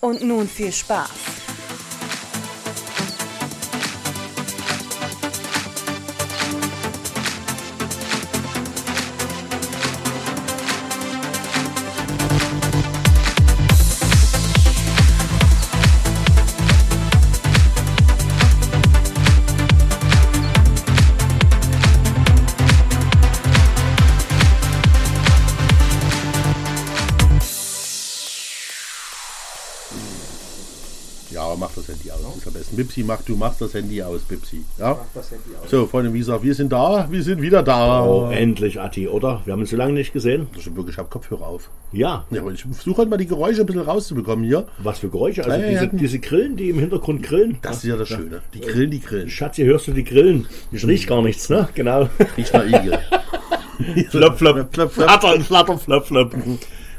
Und nun viel Spaß. Bipsi, mach, du machst das Handy aus, Bipsi. Ja? Mach das Handy aus. So, Freunde, wie gesagt, wir sind da, wir sind wieder da. Oh, endlich, Atti, oder? Wir haben uns so lange nicht gesehen. Das stimmt wirklich, ich habe Kopfhörer auf. Ja. Ja, aber ich versuche halt mal die Geräusche ein bisschen rauszubekommen hier. Was für Geräusche? Also Ja, diese, ja. diese Grillen, die im Hintergrund grillen. Das ist ja das Schöne. Die grillen, die grillen. Schatz, hier hörst du die Grillen. Ich riech gar nichts, ne? Genau. Riecht nach Igel. flop, flop. Flop, flop. Flatter flatter, flop, flop.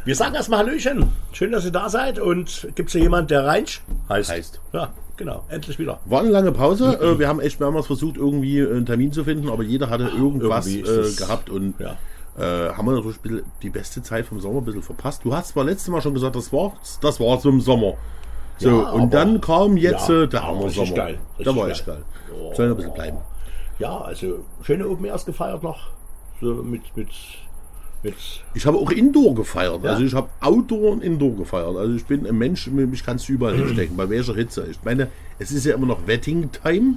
Wir sagen erstmal Hallöchen. Schön, dass ihr da seid. Und gibt's hier jemand, der Reinsch heißt? Heißt. Ja, genau. Endlich wieder. War eine lange Pause. Äh, Wir haben echt mehrmals versucht, irgendwie einen Termin zu finden, aber jeder hatte irgendwas Irgendwie ist äh, gehabt und Ja. äh, haben wir natürlich die beste Zeit vom Sommer ein bisschen verpasst. Du hast zwar letztes Mal schon gesagt, das war das war zum Sommer. So, Ja, und dann kam jetzt Ja, äh, der richtig Sommer. geil, richtig war echt geil. geil. Soll noch ein bisschen bleiben. Ja, also schöne Open Airs gefeiert noch. So mit, mit Ich habe auch Indoor gefeiert. Ja. Also ich habe Outdoor und Indoor gefeiert. Also ich bin ein Mensch, mich kannst du überall hinstecken, bei welcher Hitze. Ich meine, es ist ja immer noch Wedding-Time,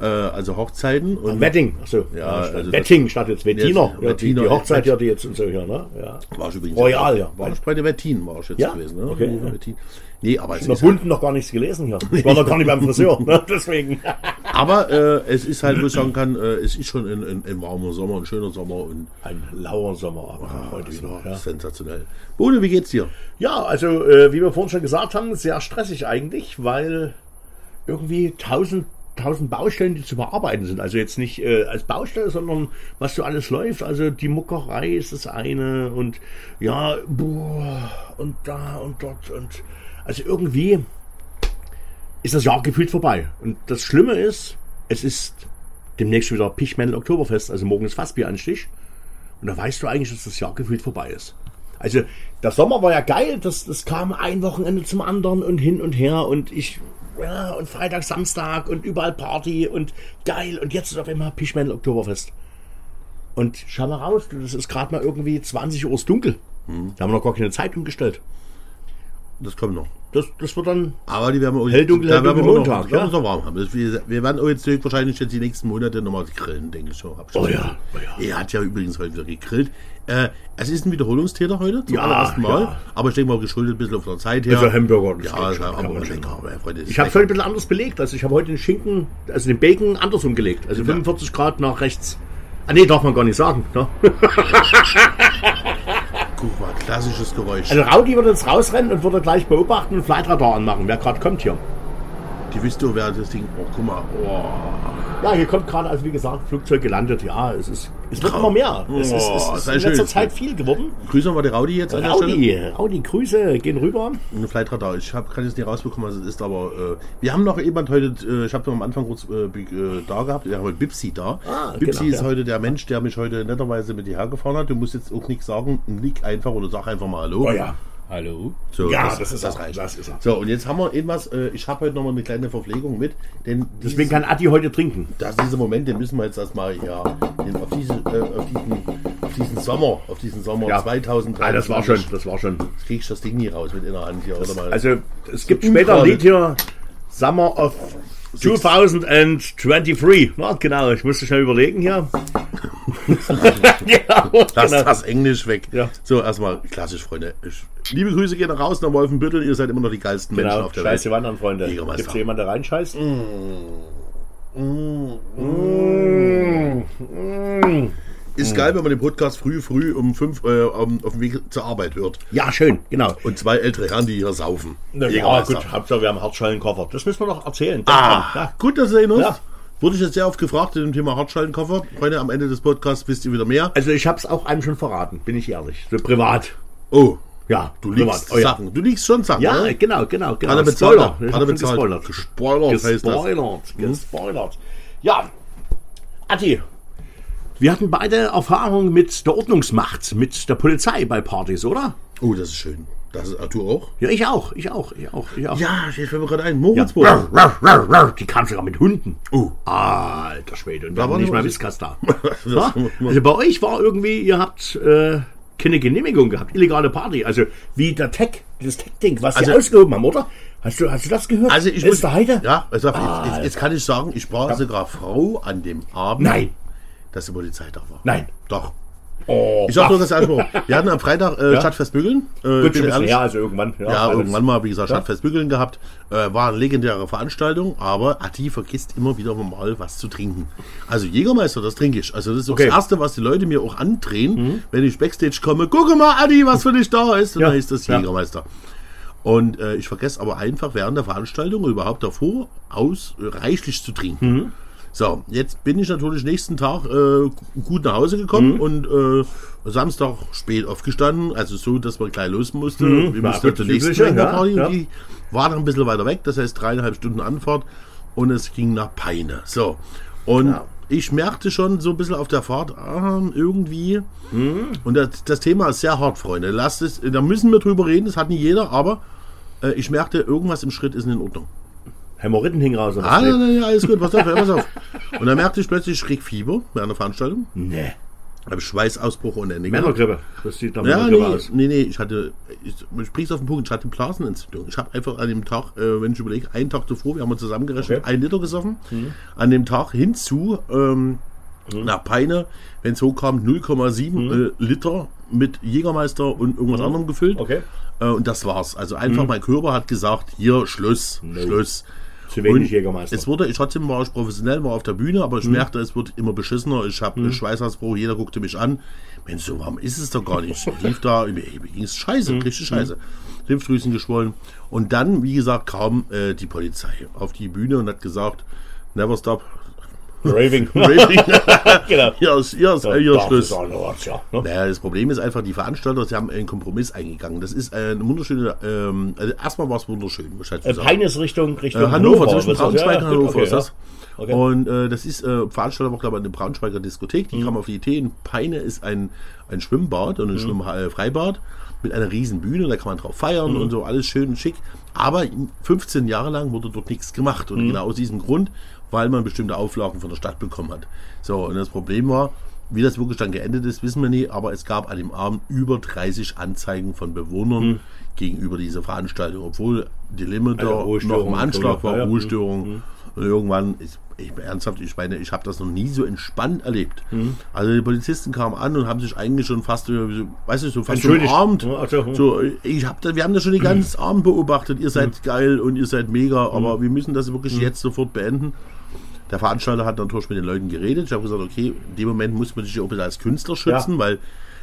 äh, also Hochzeiten. Und Wedding, achso. Ja, Ja, also Wedding statt jetzt Wettiner. Jetzt Ja, die, Wettiner, die Hochzeit ja. die jetzt und so hier, ne? Ja. war ich übrigens Royal, ja. War ich bei der Wettin, war ich jetzt Ja? gewesen. Ne? Okay, Ja. Nee, aber es In der ist halt, noch gar nichts gelesen hier. Ich war noch gar nicht beim Friseur, ne? deswegen. aber äh, es ist halt, wo ich sagen kann, äh, es ist schon ein, ein, ein warmer Sommer, ein schöner Sommer und Ein lauer Sommer aber heute wieder. war Ja. sensationell. Bode, wie geht's dir? ja, also äh, wie wir vorhin schon gesagt haben, sehr stressig eigentlich, weil irgendwie tausend tausend Baustellen, die zu bearbeiten sind. Also jetzt nicht äh, als Baustelle, sondern was so alles läuft. Also die Muckerei ist das eine und ja, boah, und da und dort und also irgendwie ist das Jahr gefühlt vorbei. Und das Schlimme ist, es ist demnächst wieder Pichmännel Oktoberfest, also morgen ist Fassbieranstich. Und da weißt du eigentlich, dass das Jahr gefühlt vorbei ist. Also der Sommer war ja geil, das, das kam ein Wochenende zum anderen und hin und her und ich, ja, und Freitag, Samstag und überall Party und geil und jetzt ist auf einmal Pichmännel Oktoberfest. Und schau mal raus, das ist gerade mal irgendwie 20 Uhr ist dunkel. Da haben wir noch gar keine Zeit umgestellt. Das kommt noch. Das, das wird dann Aber die werden wir Hell, dunkel, hell, wir dunkel, Montag, ja. wir noch warm haben. Das- Wir, wir werden auch jetzt wahrscheinlich jetzt die nächsten Monate nochmal grillen, denke ich schon. Ich Oh schon ja, oh ja. Er hat ja übrigens heute wieder gegrillt. Äh, es ist ein Wiederholungstäter heute, zum Ja, allerersten Mal. ja. Aber ich denke mal, geschuldet ein bisschen auf der Zeit her. Also Hamburger, das Ja, schon, aber man schon aber, Freunde, Ich habe es heute ein bisschen anders belegt. Also ich habe heute den Schinken, also den Bacon andersrum gelegt. Also 45 Grad nach rechts. Ah nee, darf man gar nicht sagen. Ne? Mal, klassisches Geräusch. Also Raudi wird jetzt rausrennen und würde gleich beobachten und Flightradar anmachen, wer gerade kommt hier. Die wisst ihr, wer das Ding. Oh, guck mal. Oh. Ja, hier kommt gerade, also wie gesagt, Flugzeug gelandet. Ja, es ist, es wird immer mehr. Es ist, es Oh, ist in letzter schön. Zeit viel geworden. Grüßen wir die Raudi jetzt an der Stelle. Raudi, Raudi, Grüße, gehen rüber. Eine Flightradar. Ich hab, kann jetzt nicht rausbekommen, was es ist, aber äh, wir haben noch jemand heute, äh, ich habe am Anfang kurz äh, äh, da gehabt, wir haben heute Bipsi da. Ah, Bipsi genau, ist ja. heute der Mensch, der mich heute netterweise mit hierher gefahren hat. Du musst jetzt auch nichts sagen, nick einfach oder sag einfach mal Hallo. Oh ja. Hallo? So, Ja, das ist das er, reicht. das ist er. So, und jetzt haben wir irgendwas, äh, ich habe heute nochmal eine kleine Verpflegung mit, denn Deswegen dieses- kann Adi heute trinken. das ist dieser Moment, den müssen wir jetzt erstmal ja, den, auf, diese, äh, auf, diesen, auf diesen Sommer, auf diesen Sommer Ja. 2023. Ah, das war schon, das war schon. Jetzt krieg ich das Ding nie raus mit in der Hand hier, oder mal. Also es gibt später ein Lied hier, Summer of 2023. Na, genau, ich musste schnell überlegen hier. genau, Lass genau. das Englisch weg. Ja. So, erstmal klassisch, Freunde. Liebe Grüße gehen raus nach Wolfenbüttel. Ihr seid immer noch die geilsten Menschen Genau, auf der scheiße Welt. wandern, Freunde. Gibt es jemanden, der reinscheißt? Ist geil, wenn man den Podcast früh, früh um fünf äh, auf dem Weg zur Arbeit hört. Ja, schön, genau. Und zwei ältere Herren, die hier saufen. Ja, Jägermeister. gut, Hauptsache wir haben Hartschalenkoffer. Das müssen wir noch erzählen. Ah, Ja. gut, dass ihr ihn Ja. ja. Wurde ich jetzt sehr oft gefragt zu dem Thema Hartschalenkoffer. Heute am Ende des Podcasts wisst ihr wieder mehr. Also ich habe es auch einem schon verraten, bin ich ehrlich. So privat. Oh, Ja, du liegst Oh, ja. Sachen. Du liegst schon Sachen. Ja, ne? genau, genau, genau. Hat er bezahlt? Spoiler. Hat er bezahlt? gespoilert. Gespoilert heißt das. Gespoilert, gespoilert. Ja, Atti, wir hatten beide Erfahrung mit der Ordnungsmacht, mit der Polizei bei Partys, oder? Oh, das ist schön. Das ist Arthur auch? Ja, ich auch, ich auch, ich auch, ich auch. Ja, ich fällt mir gerade ein. Ja. Moritzburg. Ruff. Die kam sogar mit Hunden. Oh. Alter Schwede, und da war nicht mal Whiskas da. Das- Ja? Also bei euch war irgendwie, ihr habt äh, keine Genehmigung gehabt, illegale Party. Also wie der Tech, dieses Tech-Ding, was sie Also- ausgehoben haben, oder? Hast du, hast du das gehört? Also ich Ist muss, der Heide? Ja, also jetzt, Ah, jetzt kann ich sagen, ich war sogar froh an dem Abend, Nein. Dass die Polizei da war. Nein. Doch. Oh, Ich sag nur das einfach. Wir hatten am Freitag äh, Stadtfest Bügeln. Äh, Gut, bisschen her, also irgendwann. Ja, alles. irgendwann mal, wie gesagt, Stadtfest Bügeln gehabt. Äh, war eine legendäre Veranstaltung, aber Ati vergisst immer wieder mal was zu trinken. Also Jägermeister, das trinke ich. Also das ist Okay. Mhm. das Erste, was die Leute mir auch andrehen, wenn ich Backstage komme. Gucke mal, Adi, was für dich da ist. Und Ja, dann ist das ja. Jägermeister. Und äh, ich vergesse aber einfach während der Veranstaltung überhaupt davor aus äh, reichlich zu trinken. Mhm. So, jetzt bin ich natürlich nächsten Tag äh, gut nach Hause gekommen Mhm. und äh, Samstag spät aufgestanden, also so, dass man gleich los musste. Wir Mhm. Ja, mussten zur nächsten Übliche, Schwenkerparty ja, und die war noch ein bisschen weiter weg, das heißt dreieinhalb Stunden Anfahrt und es ging nach Peine. So, und ich merkte schon so ein bisschen auf der Fahrt, ah, irgendwie, Mhm. und das, das Thema ist sehr hart, Freunde. Lasst es, da müssen wir drüber reden, das hat nicht jeder, aber äh, ich merkte, irgendwas im Schritt ist in Ordnung. Hämorrhoiden hing raus. Ah, nein, nein, alles gut, pass auf, pass auf. Und dann merkte ich plötzlich, ich krieg Fieber während der Veranstaltung. Nee. Habe Schweißausbruch ohne Ende. Männergrippe. Das sieht nach Ja, Männergrippe nee, aus. nee, nee, ich hatte, ich, ich sprich's auf den Punkt, ich hatte Blasenentzündung. Ich habe einfach an dem Tag, äh, wenn ich überlege, einen Tag zuvor, wir haben uns zusammengerechnet, Okay. ein Liter gesoffen. An dem Tag hinzu, ähm, nach Peine, wenn es hochkam, 0,7 äh, Liter mit Jägermeister und irgendwas anderem gefüllt. Okay. Äh, und das war's. Also einfach, mein Körper hat gesagt, hier, Schluss, Schluss. Zu wenig Und Jägermeister. Es wurde, ich trotzdem war ich professionell, war auf der Bühne, aber ich merkte, es wird immer beschissener. Ich habe einen Schweißausbruch, jeder guckte mich an. Mensch, so warm ist es doch gar nicht. Ich lief da, mir mir ging's scheiße, richtig scheiße. Lymphdrüsen geschwollen. Und dann, wie gesagt, kam äh, die Polizei auf die Bühne und hat gesagt, never stop. Raving. Raving. genau. hier ist, hier ist, ist Das Schluss. was, ja, ne? Naja, das Problem ist einfach, die Veranstalter, sie haben einen Kompromiss eingegangen. Das ist äh, eine wunderschöne, ähm, also erstmal war es wunderschön, Äh, sagen. Peine ist Richtung, Richtung Äh, Hannover, zwischen ist das? Braunschweig und Ja, ja, Hannover okay, ist das. ja. Okay. Und äh, das ist, äh, Veranstalter war, glaube ich, eine Braunschweiger Diskothek. Die Mhm. kam auf die Idee, in Peine ist ein, ein Schwimmbad Mhm. und ein Schwimm äh, Freibad mit einer riesen Bühne, da kann man drauf feiern Mhm. und so, alles schön und schick. Aber 15 Jahre lang wurde dort nichts gemacht. Mhm. Und genau aus diesem Grund, weil man bestimmte Auflagen von der Stadt bekommen hat. So, und das Problem war, wie das wirklich dann geendet ist, wissen wir nicht, aber es gab an dem Abend über 30 Anzeigen von Bewohnern Mhm. gegenüber dieser Veranstaltung, obwohl die Limiter Also noch im Anschlag war, ja, ja. Ruhestörung. Und irgendwann, ich, ich ernsthaft, ich meine, ich habe das noch nie so entspannt erlebt. Mhm. Also die Polizisten kamen an und haben sich eigentlich schon fast, äh, weißt du, so fast ach so, hm. So, ich hab da, wir haben das schon den ganzen Abend beobachtet. Ihr seid geil und ihr seid mega, aber wir müssen das wirklich jetzt sofort beenden. Der Veranstalter hat natürlich mit den Leuten geredet. Ich habe gesagt, okay, in dem Moment muss man sich auch ein bisschen als Künstler schützen, Ja. weil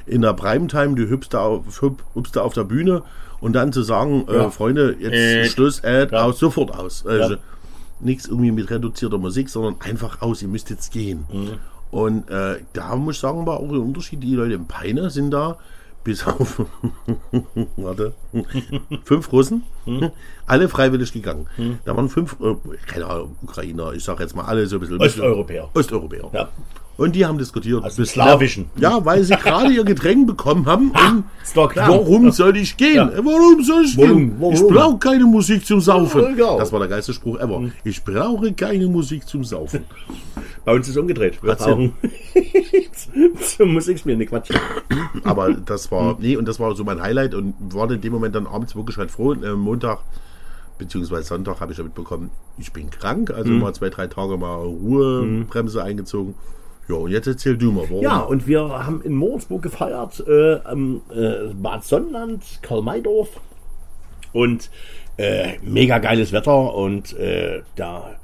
in der Primetime, du hüpfst da auf, hüp- hüpfst da auf der Bühne und dann zu sagen, äh, Ja. Freunde, jetzt Äh. Schluss, äh, Ja. aus, sofort aus. Also, Ja. Nichts irgendwie mit reduzierter Musik, sondern einfach aus, ihr müsst jetzt gehen. Mhm. Und äh, da muss ich sagen, war auch ein Unterschied. Die Leute in Peine sind da bis auf warte, fünf Russen, Mhm. alle freiwillig gegangen. Da waren fünf, äh, keine Ahnung, Ukrainer, ich sage jetzt mal alle so ein bisschen. Osteuropäer. Osteuropäer. Ja. Und die haben diskutiert. Dem Bis- Slawischen. Ja, weil sie gerade ihr Getränk bekommen haben. klar. Warum soll ich gehen? Ja. Warum soll ich Warum? gehen? Warum? Ich brauche keine Musik zum Saufen. Das war der geilste Spruch ever. Ich brauche keine Musik zum Saufen. Bei uns ist es umgedreht. Wir Erzähl. brauchen zum Musikspielen, ne Quatsch. Aber das war, nee, und das war so mein Highlight und war in dem Moment dann abends wirklich halt froh. Äh, Montag beziehungsweise Sonntag habe ich ja mitbekommen, ich bin krank, also mal zwei, drei Tage mal Ruhebremse eingezogen. Ja, und jetzt erzähl du mal, warum. Ja, und wir haben in Moritzburg gefeiert, äh, am äh, Bad Sonnland, Karl-May-Dorf. Und äh, mega geiles Wetter und äh, da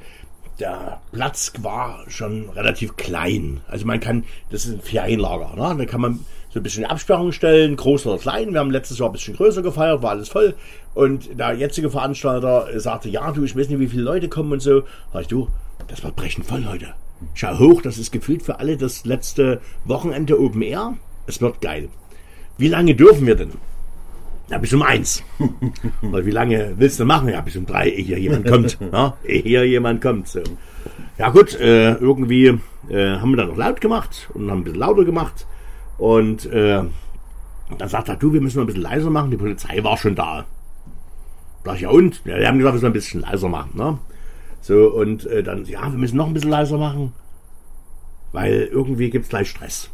der Platz war schon relativ klein. Also man kann, das ist ein Ferienlager, ne? da kann man so ein bisschen Absperrung stellen, groß oder klein. Wir haben letztes Jahr ein bisschen größer gefeiert, war alles voll. Und der jetzige Veranstalter sagte, ja, du, ich weiß nicht, wie viele Leute kommen und so. Sag ich, du, das wird brechen voll, Leute. Schau hoch, das ist gefühlt für alle das letzte Wochenende Open Air. Es wird geil. Wie lange dürfen wir denn? Ja, bis um eins. Weil wie lange willst du machen? Ja, bis um drei, ehe hier jemand kommt. Ja, ehe hier jemand kommt. So. Ja gut, äh, irgendwie äh, haben wir dann noch laut gemacht und haben ein bisschen lauter gemacht. Und äh, dann sagt er, du, wir müssen noch ein bisschen leiser machen. Die Polizei war schon da. Sag ich, ja und? Ja, die haben gesagt, wir sollen ein bisschen leiser machen. Ne? So, und äh, dann, ja, wir müssen noch ein bisschen leiser machen, weil irgendwie gibt's gleich Stress.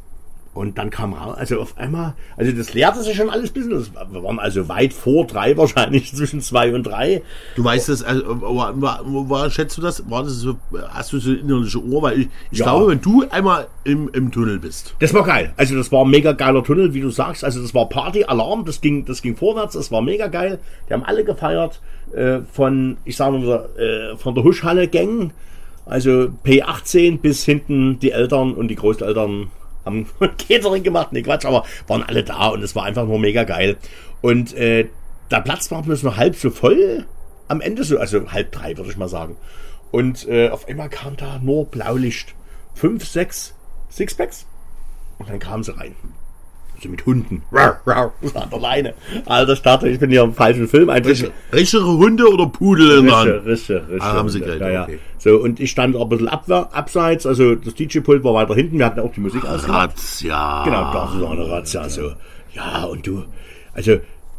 Und dann kam raus, also auf einmal, also das leerte sich schon alles ein bisschen. Das wir waren also weit vor drei wahrscheinlich, zwischen zwei und drei. Du weißt das, also, war, war, war, schätzt du das? War das so, hast du so eine innerliche Ohr? Weil ich, ich Ja. glaube, wenn du einmal im, im Tunnel bist, Das war geil. Also das war ein mega geiler Tunnel, wie du sagst. Also das war Party, Alarm, das ging, das ging vorwärts, das war mega geil. Die haben alle gefeiert äh, von, ich sage mal, äh, von der Huschhalle Gang, also P18 bis hinten die Eltern und die Großeltern haben Catering gemacht. Nee, Quatsch, aber waren alle da und es war einfach nur mega geil. Und äh, der Platz war bloß nur halb so voll am Ende, so, also halb drei, würde ich mal sagen. Und äh, auf einmal kam da nur Blaulicht. Fünf, sechs Sixpacks. Und dann kamen sie rein. So mit Hunden. Rar, rar, an der Leine. Alter Starter, ich bin hier im falschen Film. Eigentlich. richtere Hunde oder Pudel in der Hand? Rische, Rische. Ah, haben sie Hunde. ja, ja. okay. So, und ich stand auch ein bisschen abwer- abseits, also das DJ-Pult war weiter hinten, wir hatten auch die Musik ausgemacht. Razzia. Genau, das ist auch eine Razzia, so. Ja, und du, also,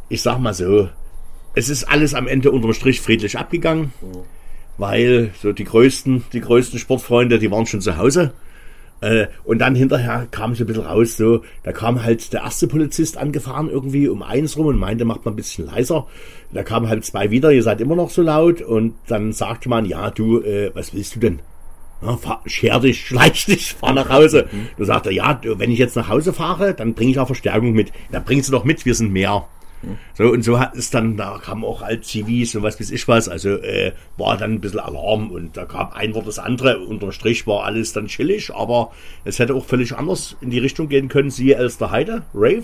ich sag mal so, es ist alles am Ende unterm Strich friedlich abgegangen, weil so die größten, die größten Sportfreunde, die waren schon zu Hause. Äh, und dann hinterher kam so ein bisschen raus, so, da kam halt der erste Polizist angefahren irgendwie um eins rum und meinte, macht mal ein bisschen leiser. Da kamen halt zwei wieder, ihr seid immer noch so laut und dann sagte man, ja, du, äh, was willst du denn? Ja, fahr, scher dich, schleich dich, fahr nach Hause. Du sagst er, ja, wenn ich jetzt nach Hause fahre, dann bringe ich auch Verstärkung mit. Dann bringst du doch mit, wir sind mehr. So, und so hat es dann, da kamen auch alt Zivis und was weiß ich was, also äh, war dann ein bisschen Alarm und da kam ein Wort das andere, unterm Strich war alles dann chillig, aber es hätte auch völlig anders in die Richtung gehen können, siehe Elster Heide, Rave,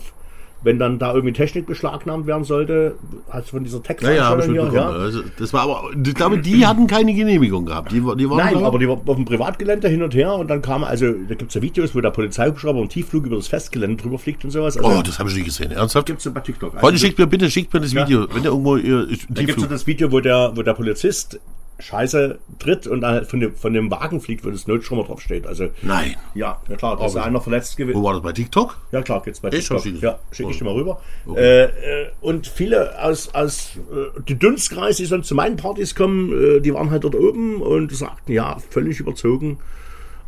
wenn dann da irgendwie Technik beschlagnahmt werden sollte, also von dieser Ja, ja, habe ich mitbekommen. hier, ja. Also, das war aber, ich glaube, die hatten keine Genehmigung gehabt. Die, die waren Nein, da- aber die war auf dem Privatgelände hin und her und dann kam, also da gibt's ja Videos, wo der Polizeihubschrauber im Tiefflug über das Festgelände drüber fliegt und sowas. Also, Oh, das habe ich nicht gesehen. Ernsthaft? gibt's bei TikTok. Also, Freunde, schickt mir bitte, schickt mir das Video. Wenn der irgendwo ihr ich, da gibt's so das Video, wo der, wo der Polizist Scheiße tritt und dann von dem, von dem Wagen fliegt, wo das Notstrommer drauf steht. Also, Nein. ja, ja klar, da ist einer verletzt gewesen. Wo war das bei TikTok? Ja klar, geht's bei? TikTok. Ich- Ja, schicke ich dir mal rüber. Okay. Äh, äh, und viele aus, aus äh, die Dunstkreis, die sonst zu meinen Partys kommen, äh, die waren halt dort oben und sagten, ja, völlig überzogen.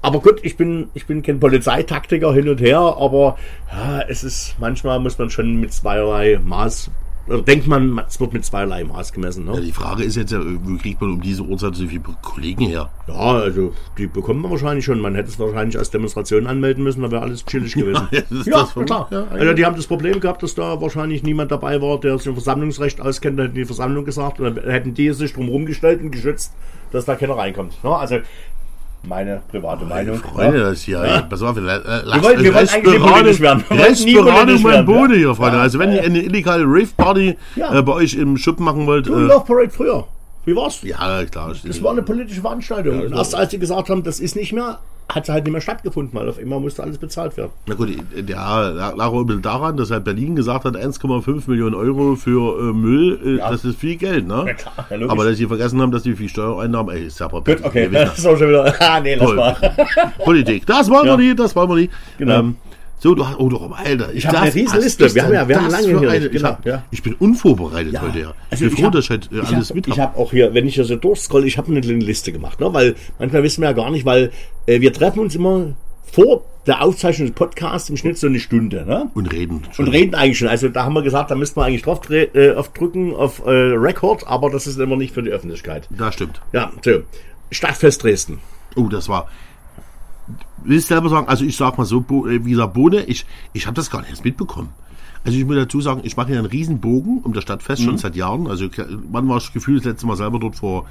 Aber gut, ich bin, ich bin kein Polizeitaktiker hin und her, aber ja, es ist, manchmal muss man schon mit zweierlei Maß, denkt man, es wird mit zweierlei Maß gemessen. Ja, Ne? die Frage ist jetzt ja, wo kriegt man um diese Uhrzeit so viele Kollegen her? Ja, also die bekommt man wahrscheinlich schon. Man hätte es wahrscheinlich als Demonstration anmelden müssen, da wäre alles chillig gewesen. Ja, ja, klar. Ja, also die haben das Problem gehabt, dass da wahrscheinlich niemand dabei war, der sich im Versammlungsrecht auskennt, da hätten die Versammlung gesagt und dann hätten die sich drum gestellt und geschützt, dass da keiner reinkommt. Ja, also meine private Meinung. Freunde, ja. das hier, ja. pass auf, äh, Wir wollten- wir wollten eigentlich politisch werden. Wir politisch mein werden, ja. hier, Freunde. Ja, Also wenn ihr eine illegale Rave-Party Ja. äh, bei euch im Schuppen machen wollt, Du, äh, Love Parade früher. Wie war's? ja, klar. Das war eine politische Veranstaltung. und erst als sie gesagt haben, das ist nicht mehr, hat sie halt nicht mehr stattgefunden, weil auf einmal musste alles bezahlt werden. Na gut, der lag auch ein bisschen daran, dass halt Berlin gesagt hat, 1,5 Millionen Euro für äh, Müll, äh, Ja. das ist viel Geld, ne? Ja, klar, ja. Aber dass sie vergessen haben, dass die viel Steuereinnahmen, ey, ist ja aber Gut, okay, das ist auch schon wieder. Ah, nee, lass Toll. mal. Politik. Das wollen wir nicht, das wollen wir nicht. Genau. Ähm, so, du hast, oh doch, Alter. Ich hab darf- eine riesen was Liste. ist Wir haben ja- wir haben lange hier eine- nicht. ich, Genau, hab, ja. ich bin unvorbereitet heute. Ja. Ich Also bin ich froh, hab- dass ich halt äh, Ich alles habe mit ich hab. hab auch hier, wenn ich hier so durchscroll, ich habe eine kleine Liste gemacht, ne? weil manchmal wissen wir ja gar nicht, weil äh, wir treffen uns immer vor der Aufzeichnung des Podcasts im Schnitt so eine Stunde. Ne? Und reden. Und reden eigentlich schon. Also da haben wir gesagt, da müssten wir eigentlich drauf äh, auf drücken auf äh, Record, aber das ist immer nicht für die Öffentlichkeit. Das stimmt. Ja, so. Stadtfest Dresden. Oh, das war. Willst du selber sagen, also ich sag mal so, äh, wie gesagt, Bohne, ich, ich habe das gar nicht erst mitbekommen. Also ich muss dazu sagen, ich mache ja einen riesen Bogen um das Stadtfest Mhm. schon seit Jahren. Also wann war das Gefühl das letzte Mal selber dort vor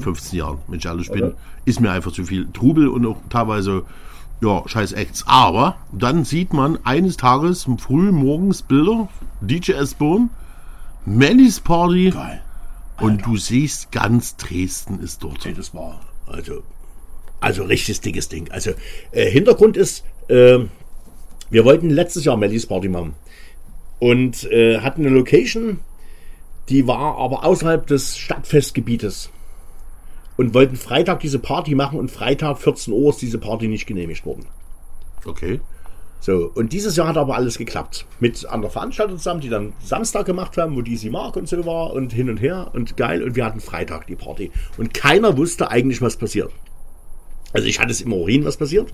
15 Jahren, wenn ich ehrlich bin, Mhm. Okay. ist mir einfach zu viel Trubel und auch teilweise ja, scheiß Acts. Aber dann sieht man eines Tages früh morgens Bilder, DJ S-Bone, Mannys Party Geil. und du siehst ganz Dresden ist dort. Nee, das war also, also richtig dickes Ding. Also äh, Hintergrund ist, äh, wir wollten letztes Jahr Mellies Party machen und äh, hatten eine Location, die war aber außerhalb des Stadtfestgebietes und wollten Freitag diese Party machen und Freitag 14 Uhr ist diese Party nicht genehmigt worden. Okay. So, und dieses Jahr hat aber alles geklappt. Mit anderen Veranstaltern zusammen, die dann Samstag gemacht haben, wo die sie mag und so war und hin und her und geil. Und wir hatten Freitag die Party. Und keiner wusste eigentlich, was passiert. Also ich hatte es im Urin, was passiert.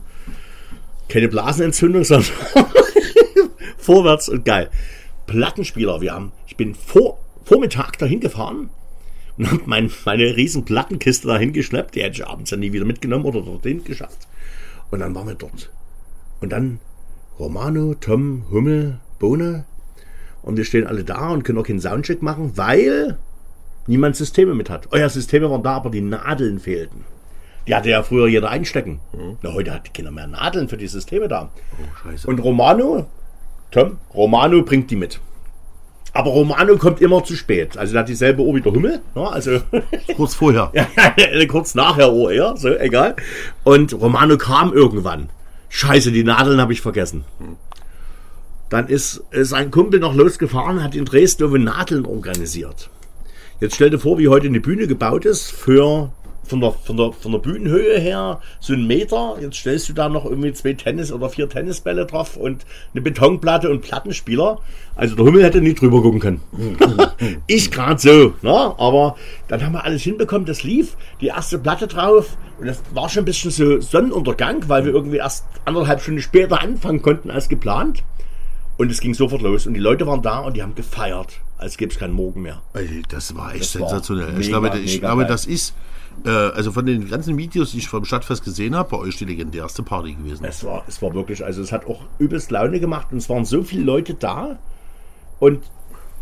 Keine Blasenentzündung, sondern vorwärts und geil. Plattenspieler, wir haben, ich bin vor, Vormittag dahin gefahren und habe mein, meine riesen Plattenkiste dahin geschleppt. Die hätte ich abends ja nie wieder mitgenommen oder dorthin geschafft. Und dann waren wir dort. Und dann Romano, Tom, Hummel, Bohne. Und wir stehen alle da und können auch keinen Soundcheck machen, weil niemand Systeme mit hat. Euer Systeme waren da, aber die Nadeln fehlten. Die hatte ja früher jeder einstecken. Na, heute hat keiner mehr Nadeln für die Systeme da. Oh, scheiße. Und Romano, Tom, Romano bringt die mit. Aber Romano kommt immer zu spät. Also der hat dieselbe Uhr wie der Hummel. Ne? Also Kurz vorher. kurz nachher Uhr eher, so egal. Und Romano kam irgendwann. Scheiße, die Nadeln habe ich vergessen. Dann ist, ist ein Kumpel noch losgefahren, hat in Dresden Nadeln organisiert. Jetzt stell dir vor, wie heute eine Bühne gebaut ist für von der, von der, von der Bühnenhöhe her so ein Meter. Jetzt stellst du da noch irgendwie zwei Tennis- oder vier Tennisbälle drauf und eine Betonplatte und Plattenspieler. Also der Hummel hätte nie drüber gucken können. ich gerade so, ne? aber dann haben wir alles hinbekommen, das lief, die erste Platte drauf und das war schon ein bisschen so Sonnenuntergang, weil wir irgendwie erst anderthalb Stunden später anfangen konnten als geplant. Und es ging sofort los und die Leute waren da und die haben gefeiert, als gäbe es keinen Morgen mehr. Ey, Das war echt Das war sensationell. ich mega, glaube, ich glaube das ist, äh, also von den ganzen Videos, die ich vom Stadtfest gesehen habe, bei euch die legendärste Party gewesen. Es war, es war wirklich, also es hat auch übelst Laune gemacht und es waren so viele Leute da und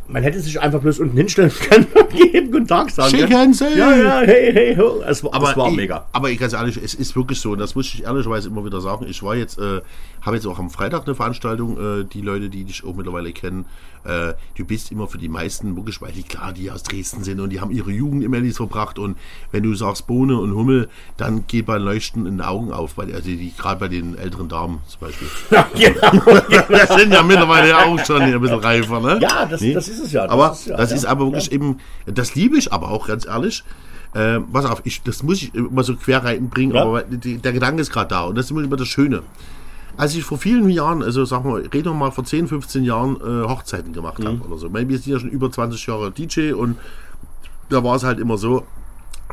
man hätte sich einfach bloß unten hinstellen können und jedem Guten Tag sagen können. Ja, ja, hey, hey, ho. Es war, Aber, es war ich, mega. aber ich ganz ehrlich, es ist wirklich so, und das muss ich ehrlicherweise immer wieder sagen. Ich war jetzt, äh, habe jetzt auch am Freitag eine Veranstaltung, äh, die Leute, die dich auch mittlerweile kennen, äh, du bist immer für die meisten wirklich, weil die klar, die aus Dresden sind und die haben ihre Jugend im Ellis verbracht und wenn du sagst Bohne und Hummel, dann geht bei Leuchten in den Augen auf, bei, also die, gerade bei den älteren Damen zum Beispiel. das sind ja mittlerweile ja auch schon ein bisschen reifer, ne? Ja, das, das ist es ja. Das aber ist, ja, das ja. ist aber wirklich eben, das liebe ich aber auch ganz ehrlich. Äh, pass auf, ich, das muss ich immer so quer reinbringen, Ja. aber die, der Gedanke ist gerade da und das ist immer, das Schöne. Als ich vor vielen Jahren, also sagen wir, reden wir mal vor 10, 15 Jahren äh, Hochzeiten gemacht Mhm. habe oder so. Ich meine, wir sind ja schon über 20 Jahre DJ und da war es halt immer so,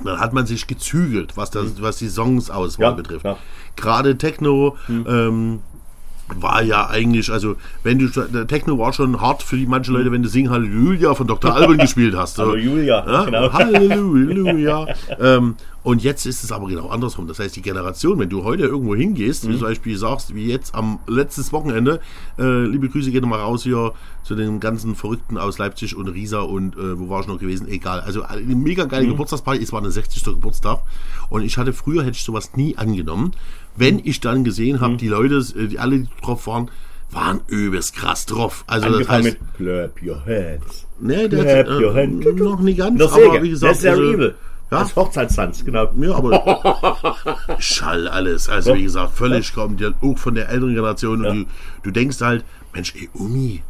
dann hat man sich gezügelt, was, das, was die Songsauswahl Mhm. Ja, betrifft. ja. Gerade Techno ähm, war ja eigentlich, also wenn du der Techno war schon hart für die manche Leute, wenn du Sing Halleluja von Dr. Alban gespielt hast. So. Halleluja, ja, genau. Halleluja. ähm, und jetzt ist es aber genau andersrum. Das heißt, die Generation, wenn du heute irgendwo hingehst, Mhm. zum Beispiel sagst, wie jetzt am letztes Wochenende, äh, liebe Grüße gehen mal raus hier zu den ganzen Verrückten aus Leipzig und Riesa und äh, wo war ich noch gewesen? Egal. Also eine mega geile Mhm. Geburtstagsparty. Es war eine 60. Geburtstag und ich hatte früher hätte ich sowas nie angenommen. Wenn ich dann gesehen Mhm. habe, die Leute, äh, die alle die drauf waren, waren übelst krass drauf. Also das heißt, mit Clap your hands. nee, der Clap hat, your äh, hands. noch nie ganz, Das aber wie gesagt, their also, evil. ja, Das Hochzeitstanz, genau. ja, aber Schall alles. Also wie gesagt, völlig kommt ja auch von der älteren Generation. Und du, du denkst halt, Mensch, ey, Umi.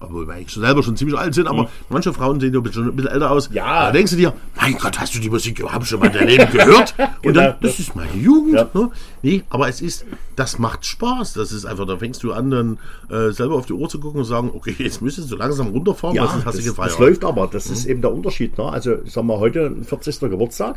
Obwohl wir eigentlich schon selber schon ziemlich alt sind, aber manche Frauen sehen ja schon ein bisschen älter aus. Mhm. Ja. Da denkst du dir, mein Gott, hast du die Musik überhaupt schon mal in deinem Leben gehört? Und Genau, dann, das ist meine Jugend. Ja. Ne? Nee, aber es ist, das macht Spaß. Das ist einfach, da fängst du an, dann äh, selber auf die Uhr zu gucken und sagen, okay, jetzt müsstest du langsam runterfahren, Ja, was hast das, du gefeiert. das läuft aber. Das ist eben der Unterschied. Ne? Also, ich sag mal, heute ein 40. Geburtstag.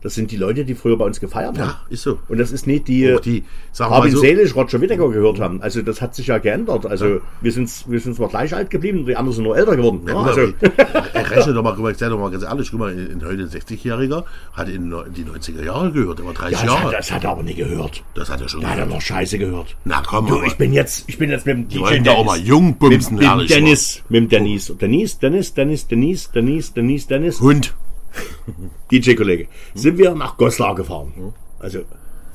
Das sind die Leute, die früher bei uns gefeiert haben. Ja, ist so. Und das ist nicht die, Auch die Armin so, Seelisch, Roger Whittaker gehört haben. Also das hat sich ja geändert. Also ja. wir sind wir sind zwar gleich alt geblieben, die anderen sind nur älter geworden. Ne? Ja, also. Ich rechne doch mal, ich sage doch mal ganz ehrlich, guck mal, ein 60-Jähriger hat in die 90er Jahre gehört, aber 30 ja, das Jahre. Hat, das hat er aber nicht gehört. Das hat er schon. Da gehört. hat er noch Scheiße gehört. Na komm du, ich bin jetzt, ich bin jetzt mit dem DJ Dennis. auch mal jung bumsen, mit, mit Dennis, mal. mit dem Dennis, Dennis, Dennis, Dennis, Dennis, Dennis, Dennis, Dennis. Hund. DJ-Kollege, sind wir nach Goslar gefahren. Also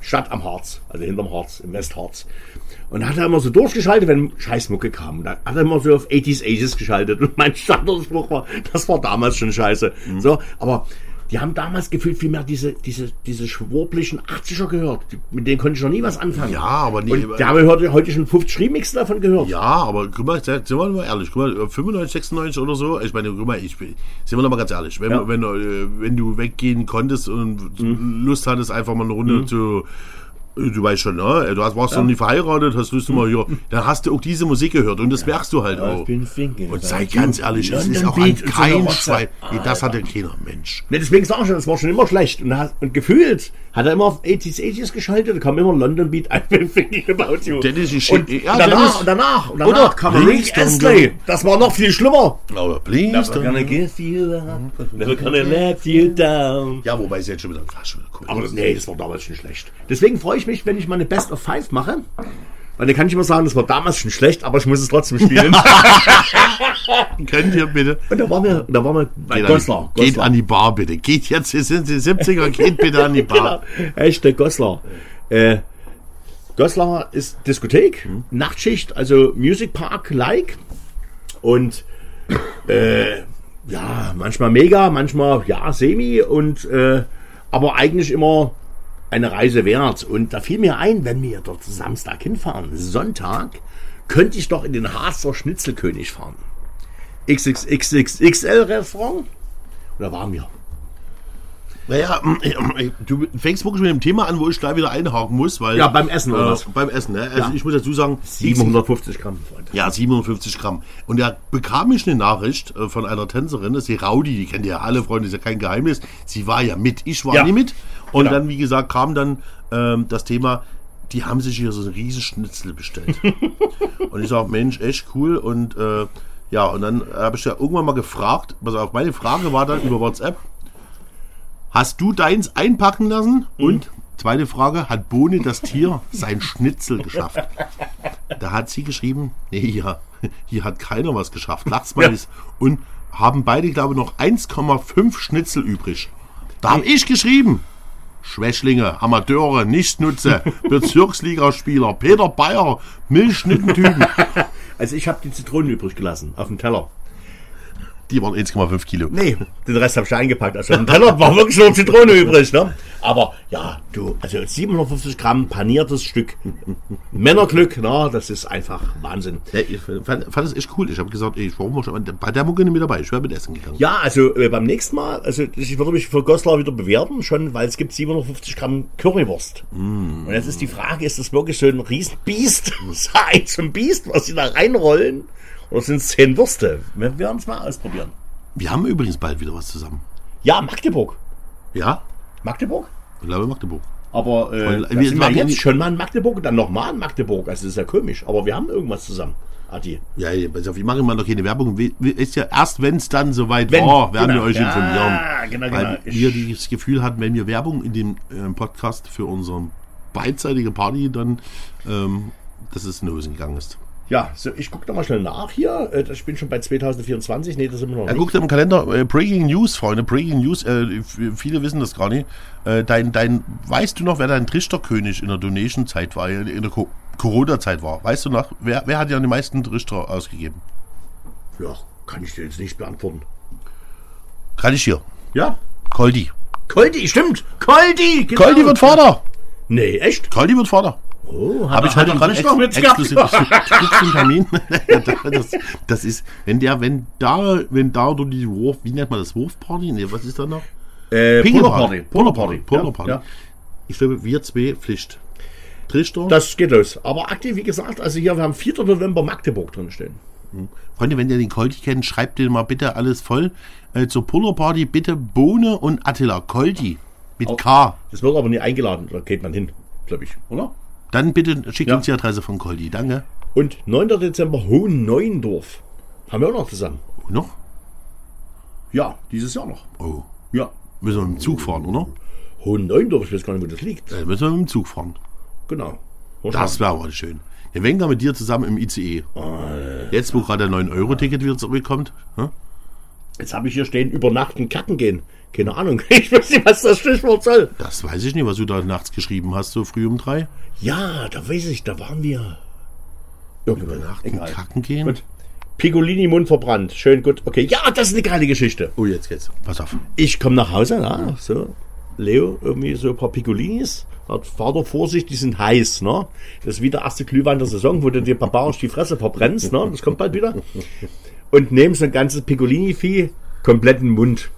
Stadt am Harz, also hinterm Harz, im Westharz. Und hat er immer so durchgeschaltet, wenn Scheißmucke kam. Da hat er immer so auf 80s Ages geschaltet. Und mein Standardspruch war, das war damals schon scheiße. So, aber die haben damals gefühlt viel mehr diese, diese, diese schwurblichen 80er gehört. Die, mit denen konnte ich noch nie was anfangen. Ja, aber nie- Und da haben wir heute, heute schon 50 Remix davon gehört. Ja, aber guck mal, sind wir mal ehrlich, guck mal, 95, 96 oder so, ich meine, guck mal, ich, bin- sind wir noch mal ganz ehrlich, wenn, Ja. wenn, äh, wenn du weggehen konntest und Lust hattest, einfach mal eine Runde zu, du weißt schon, ne? du hast, warst noch nie verheiratet, hast Lust mal hier, dann hast du auch diese Musik gehört und das merkst du halt auch. thinking Und about sei you. ganz ehrlich, es ist auch ein und kein. Schwein. Nee, das hat ja keiner Mensch. Ne, deswegen sag ich schon, das war schon immer schlecht. Und, und gefühlt hat er immer auf 80s, 80s geschaltet, da kam immer London Beat, I've been thinking about you. Dennis, ich- und, ja, und danach, und danach, und danach Oder kam Rick Astley. Das war noch viel schlimmer. Aber please. Never gonna don't- give you up, never gonna let you down. Ja, wobei es jetzt schon wieder schon wieder cool Aber ist. nee, das war damals schon schlecht. Deswegen freue ich mich, wenn ich mal eine Best of Five mache. Weil dann kann ich immer sagen, das war damals schon schlecht, aber ich muss es trotzdem spielen. Könnt ihr bitte? und da waren wir, da waren wir bei Geht, an, Goslar. geht Goslar. an die Bar bitte. Geht jetzt, sind die 70er, geht bitte an die Bar. Genau. Echte Goslar. Äh, Goslar ist Diskothek, Nachtschicht, also Music Park like. Und äh, ja, manchmal mega, manchmal ja, semi und äh, aber eigentlich immer eine Reise wert. Und da fiel mir ein, wenn wir dort Samstag hinfahren, Sonntag, könnte ich doch in den Harzer Schnitzelkönig fahren. XXXXL Restaurant. Da waren wir. Naja, du fängst wirklich mit dem Thema an, wo ich gleich wieder einhaken muss, weil. Ja, beim Essen oder äh? Beim Essen, ne? Also Ja. ich muss dazu sagen, 750 Gramm, Freunde. Ja, 750 Gramm. Und da bekam ich eine Nachricht äh, von einer Tänzerin, das ist die Raudi, die kennt ihr ja alle, Freunde, ist ja kein Geheimnis. Sie war ja mit, ich war Ja. nie mit. Und Genau. dann, wie gesagt, kam dann ähm, das Thema, die haben sich hier so einen riesen Schnitzel bestellt. und ich sag, Mensch, echt cool. Und äh, ja, und dann habe ich ja irgendwann mal gefragt, pass auf, meine Frage war dann über WhatsApp, hast du deins einpacken lassen? Und zweite Frage, hat Bohne das Tier sein Schnitzel geschafft? Da hat sie geschrieben, nee, hier, hier hat keiner was geschafft. Lachsmilies. Und haben beide, glaube ich, noch 1,5 Schnitzel übrig. Da habe ich geschrieben. Schwächlinge, Amateure, Nichtnutze, Bezirksligaspieler, Peter Bayer, Milchschnittentypen. Also ich habe die Zitronen übrig gelassen auf dem Teller. Die waren 1,5 Kilo. Nee, den Rest habe ich eingepackt. Also dem Teller war wirklich nur Zitrone übrig. Ne? Aber ja, du, also 750 Gramm paniertes Stück Männerglück, na, das ist einfach Wahnsinn. Ja, ich fand, fand das echt cool. Ich habe gesagt, ey, warum war schon bei der Mucke nicht mit dabei? Ich wäre mit Essen gegangen. Ja, also äh, beim nächsten Mal, also ich würde mich für Goslar wieder bewerben, schon, weil es gibt 750 Gramm Currywurst. Und jetzt ist die Frage, ist das wirklich so ein Riesenbiest, so ein zum Biest, was sie da reinrollen? Oder sind es zehn Würste? Wir werden es mal ausprobieren. Wir haben übrigens bald wieder was zusammen. Ja, Magdeburg. Ja? Magdeburg? Ich glaube Magdeburg. Aber äh, Weil wir sind wir jetzt schon mal in Magdeburg und dann nochmal in Magdeburg. Also das ist ja komisch. Aber wir haben irgendwas zusammen, Adi. Ja, ja, pass auf, ich mache immer noch keine Werbung. Ist ja erst, wenn es dann soweit Wenn, war, werden genau. wir euch Ja, informieren. genau, Weil genau. wir das Gefühl hatten, wenn wir Werbung in dem ähm, Podcast für unsere beidseitige Party dann, ähm, dass es in Hosen gegangen ist. Ja, so, ich gucke da mal schnell nach hier. Äh, Ich bin schon bei 2024. Nee, das sind wir noch Er nicht. guckt im Kalender, äh, Breaking News, Freunde, Breaking News, äh, viele wissen das gar nicht. Äh, dein, dein, weißt du noch, wer dein Trichterkönig in der Donation-Zeit war, in der Co Corona-Zeit war? Weißt du noch, wer, wer hat ja die meisten Trichter ausgegeben? Ja, kann ich dir jetzt nicht beantworten. Kann ich hier. Ja? Koldi. Koldi, stimmt. Koldi. Genau. Koldi wird Vater. Nee, echt? Koldi wird Vater. Oh, Habe ich heute er gerade einen ex exklusiv Termin. das, das ist, wenn der, wenn da, wenn da du die Wurf, wie nennt man das, Wurfparty? Nee, was ist da noch? Äh, Pingelparty. Polarparty. Polarparty. Ja, ja. Ich glaube, wir zwei Pflicht. Trichter. Das geht los. Aber aktiv, wie gesagt, also hier, wir haben 4. November Magdeburg drin stehen. Freunde, wenn ihr den Koldi kennt, schreibt den mal bitte alles voll. Äh, zur Polarparty bitte Bohne und Attila. Koldi. Mit K. Das wird aber nie eingeladen, da geht man hin, glaube ich, oder? Dann bitte schickt Ja. uns die Adresse von Koldi. Danke. Und 9. Dezember Hohen-Neuendorf. Haben wir auch noch zusammen. Noch? Ja, dieses Jahr noch. Oh. Ja. Müssen wir mit dem Zug fahren, oder? Hohen-Neuendorf, ich weiß gar nicht, wo das liegt. Äh, müssen wir mit dem Zug fahren. Genau. Das wäre aber schön. Wir wären da mit dir zusammen im ICE. Jetzt, wo gerade der 9-Euro-Ticket wieder zurückkommt. Hm? Jetzt habe ich hier stehen, übernachten, kacken gehen. Keine Ahnung, ich weiß nicht, was das Stichwort soll. Das weiß ich nicht, was du da nachts geschrieben hast, so früh um drei. Ja, da weiß ich, da waren wir. Irgendwo Übernachten, Egal. kacken gehen. Gut. Piccolini Mund verbrannt. Schön, gut. Okay, ja, das ist eine geile Geschichte. Oh, jetzt geht's. Pass auf. Ich komme nach Hause, na, so. Leo, irgendwie so ein paar Piccolinis. Hat Vater Vorsicht, die sind heiß, ne? Das ist wieder erste Glühwein der Saison, wo du dir barbarisch die Fresse verbrennst, ne? Das kommt bald wieder. Und nehmen so ein ganzes Piccolini-Vieh, kompletten Mund.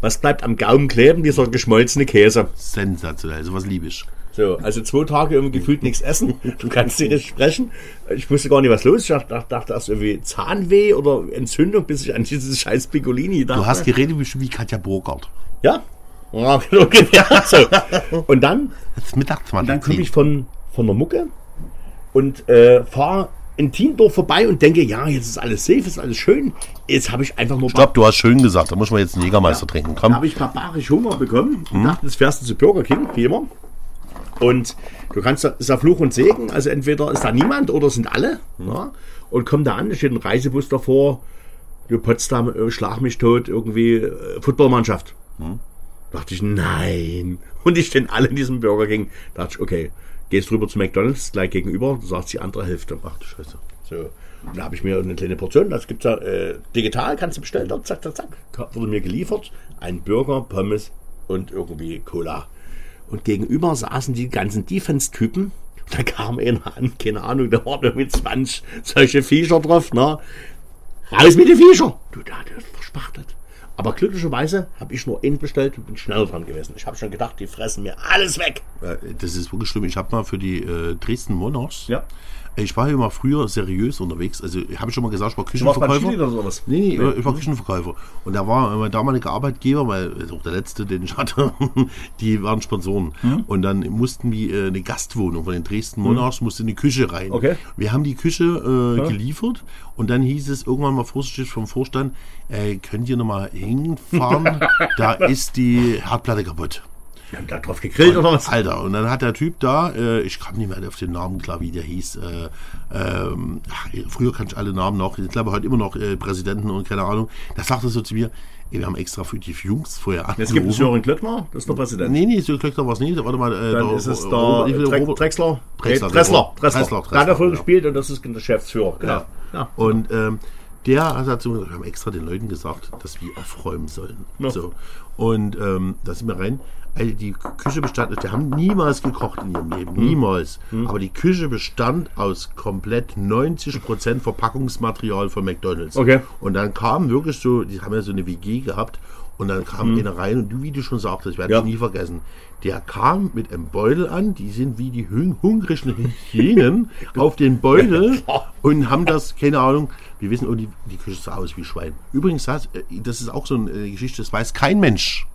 Was bleibt am Gaumen kleben? Dieser geschmolzene Käse. Sensationell, sowas liebe ich. So, also zwei Tage irgendwie gefühlt nichts essen. Du kannst dir nicht sprechen. Ich wusste gar nicht, was los ist. Ich dachte, dachte erst irgendwie Zahnweh oder Entzündung, bis ich an dieses scheiß Piccolini dachte. Du hast geredet wie, wie Katja Burkhardt. Ja? Ja, ungefähr so. Und dann, Das ist Mittagsmann. dann komme ich von, von der Mucke und äh, fahre in Tiendorf vorbei und denke, ja, jetzt ist alles safe, ist alles schön. Jetzt habe ich einfach nur Stopp, du hast schön gesagt. Da muss man jetzt einen Jägermeister trinken. Da Komm. habe ich barbarisch Hunger bekommen und dachte, jetzt fährst du zu Burger King, wie immer. Und du kannst, da- ist ja Fluch und Segen, also entweder ist da niemand oder sind alle. Ja, und komm da an, da steht ein Reisebus davor, du Potsdam, äh, schlag mich tot, irgendwie äh, Footballmannschaft. Dachte ich, nein. Und die stehen alle in diesem Burger King. Dachte ich, okay, gehst rüber zu McDonalds, gleich gegenüber, du sagst die andere Hälfte. Ach du Scheiße. So. Und da habe ich mir eine kleine Portion, das gibt's ja äh, digital, kannst du bestellen, dort, zack, zack, zack. Wurde mir geliefert. Ein Burger, Pommes und irgendwie Cola. Und gegenüber saßen die ganzen Defense-Typen. Da kam einer an, keine Ahnung, da waren mit 20 solche Viecher drauf, ne? Raus mit den Viecher! Du, da hat er verspachtelt. Aber glücklicherweise habe ich nur einen bestellt und bin schneller dran gewesen. Ich habe schon gedacht, die fressen mir alles weg. Äh, Das ist wirklich schlimm. Ich habe mal für die äh, Dresden Monarchs. Ja. Ich war ja immer früher seriös unterwegs. Also, habe ich schon mal gesagt, ich war Küchenverkäufer. Chili oder sowas? Nee, nee, ich war Küchenverkäufer. Und da war mein damaliger Arbeitgeber, weil ist auch der letzte, den ich hatte, die waren Sponsoren. Hm? Und dann mussten wir äh, eine Gastwohnung von den Dresden Monarchs, musste in die Küche rein. Okay. Wir haben die Küche äh, geliefert und dann hieß es irgendwann mal vorsichtig vom Vorstand, äh, könnt ihr nochmal hinfahren? da ist die Herdplatte kaputt. Wir haben da drauf gegrillt oder was? Alter, und dann hat der Typ da, äh, ich kam nicht mehr auf den Namen klar, wie der hieß. Äh, ähm, ach, früher kann ich alle Namen noch, ich glaube heute immer noch äh, Präsidenten und keine Ahnung. Da sagte so zu mir, ey, wir haben extra für die Jungs vorher Es gibt einen angerufen. Sören Klöckner, das ist der Präsident. Nee, nee, so Klöckner war es nicht. Warte mal, äh, Dann der ist es der Robert- Robert- Drexler. Drexler, Nee, Dressler. Dressler, Dressler. Dressler, Da hat er voll ja. gespielt und das ist der Geschäftsführer. Genau. Ja. Und ähm, der hat gesagt, wir haben extra den Leuten gesagt, dass wir aufräumen sollen. Ja. So. Und ähm, da sind wir rein. Also die Küche bestand, die haben niemals gekocht in ihrem Leben, Hm. niemals. Aber die Küche bestand aus komplett 90% Verpackungsmaterial von McDonalds. Okay. Und dann kam wirklich so, die haben ja so eine WG gehabt, und dann kam einer rein und du, wie du schon sagtest, ich werde. Ja. es nie vergessen, der kam mit einem Beutel an, die sind wie die hung hungrigen Hyänen auf den Beutel und haben das, keine Ahnung, wir wissen, oh, die, die Küche sah aus wie Schwein. Übrigens, das, äh, das ist auch so eine äh, Geschichte, das weiß kein Mensch.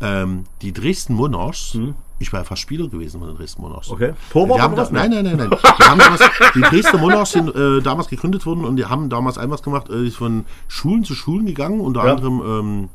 Ähm, die Dresden Monarchs, ich war ja fast Spieler gewesen von den Dresden Monarchs. Hm. Okay. Torwart haben was? nein, nein, nein, nein. Damals, die Dresdner Monarchs sind äh, damals gegründet worden und die haben damals einfach gemacht, äh, ist von Schulen zu Schulen gegangen, unter Ja. anderem ähm,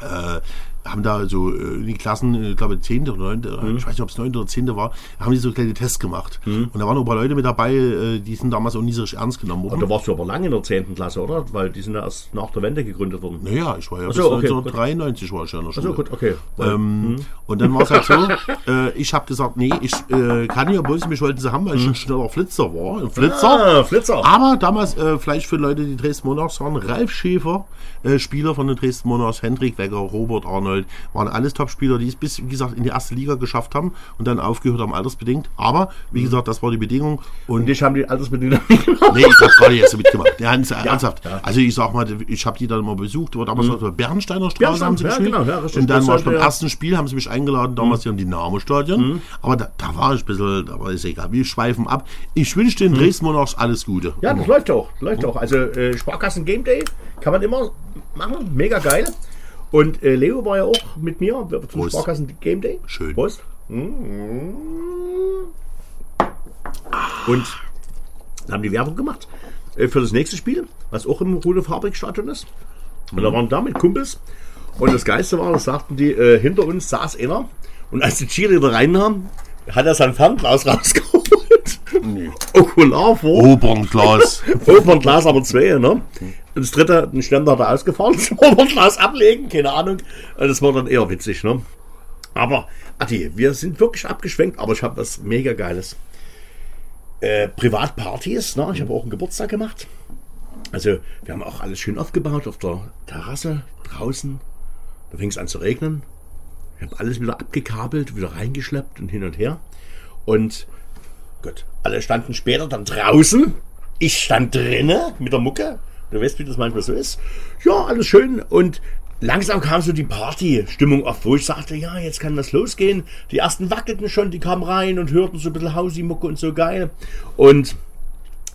äh, haben da so äh, in die Klassen, äh, ich glaube 10. oder 9., Mhm. ich weiß nicht, ob es 9. oder 10. war, haben die so kleine Tests gemacht. Und da waren auch ein paar Leute mit dabei, äh, die sind damals auch nie so richtig ernst genommen worden. Und da warst du aber lange in der 10. Klasse, oder? Weil die sind ja erst nach der Wende gegründet worden. Naja, ich war ja bis so, okay, 1993 war ich ja in der Schule. Also gut, okay. Ähm, Und dann war es halt so, äh, ich habe gesagt, nee, ich äh, kann ja, sie mich wollten sie haben, weil ich ein schneller Flitzer war. Ein Flitzer. Mhm. Ah, Flitzer. Aber damals, äh, vielleicht für Leute, die Dresden Monarchs waren, Ralf Schäfer, äh, Spieler von den Dresden Monarchs, Hendrik Wecker, Robert Arnold, waren alles Top-Spieler, die es bis, wie gesagt, in die erste Liga geschafft haben und dann aufgehört haben, altersbedingt. Aber, wie gesagt, das war die Bedingung. Und Und dich haben die genommen. Nee, ich habe gerade jetzt mitgemacht. Ja, ernst- ernsthaft. Also ich sag mal, ich habe die dann mal besucht, war damals auf der Bernsteiner Straße Bernstein, haben sie Mhm. ja, gespielt. genau, ja, und dann war ich beim ja- Mhm. ersten Spiel, haben sie mich eingeladen, damals hier im Dynamo-Stadion. Aber da, da war ich ein bisschen, da war es egal. Wir schweifen ab. Ich wünsche den Dresden Monarchs alles Gute. Mhm. Ja, das läuft auch. Läuft auch. Also äh, Sparkassen Game Day kann man immer machen. Mega geil. Und äh, Leo war ja auch mit mir zum Prost. Sparkassen Game Day. Schön. Prost. Und dann haben die Werbung gemacht äh, für das nächste Spiel, was auch im Rudolf Fabrik-Stadion ist. Und da waren da mit Kumpels. Und das Geiste war, das sagten die, äh, hinter uns saß einer. Und als die Cheerleader reinnahmen, hat er sein Fernglas rausgeholt. Okular vor. Opernglas. Opernglas, aber zwei, ne? Und das dritte, den Ständer hat er ausgefahren, zum Opernglas ablegen, keine Ahnung. Und Das war dann eher witzig, ne? Aber, Adi, wir sind wirklich abgeschwenkt, aber ich habe was mega Geiles. Äh, Privatpartys, ne? Ich habe auch einen Geburtstag gemacht. Also, wir haben auch alles schön aufgebaut auf der Terrasse, draußen. Da fing es an zu regnen. Ich habe alles wieder abgekabelt, wieder reingeschleppt und hin und her. Und Gut. Alle standen später dann draußen. Ich stand drinnen mit der Mucke. Du weißt, wie das manchmal so ist. Ja, alles schön. Und langsam kam so die Party-Stimmung auf, wo ich sagte, ja, jetzt kann das losgehen. Die ersten wackelten schon, die kamen rein und hörten so ein bisschen Hausi-Mucke und so geil. Und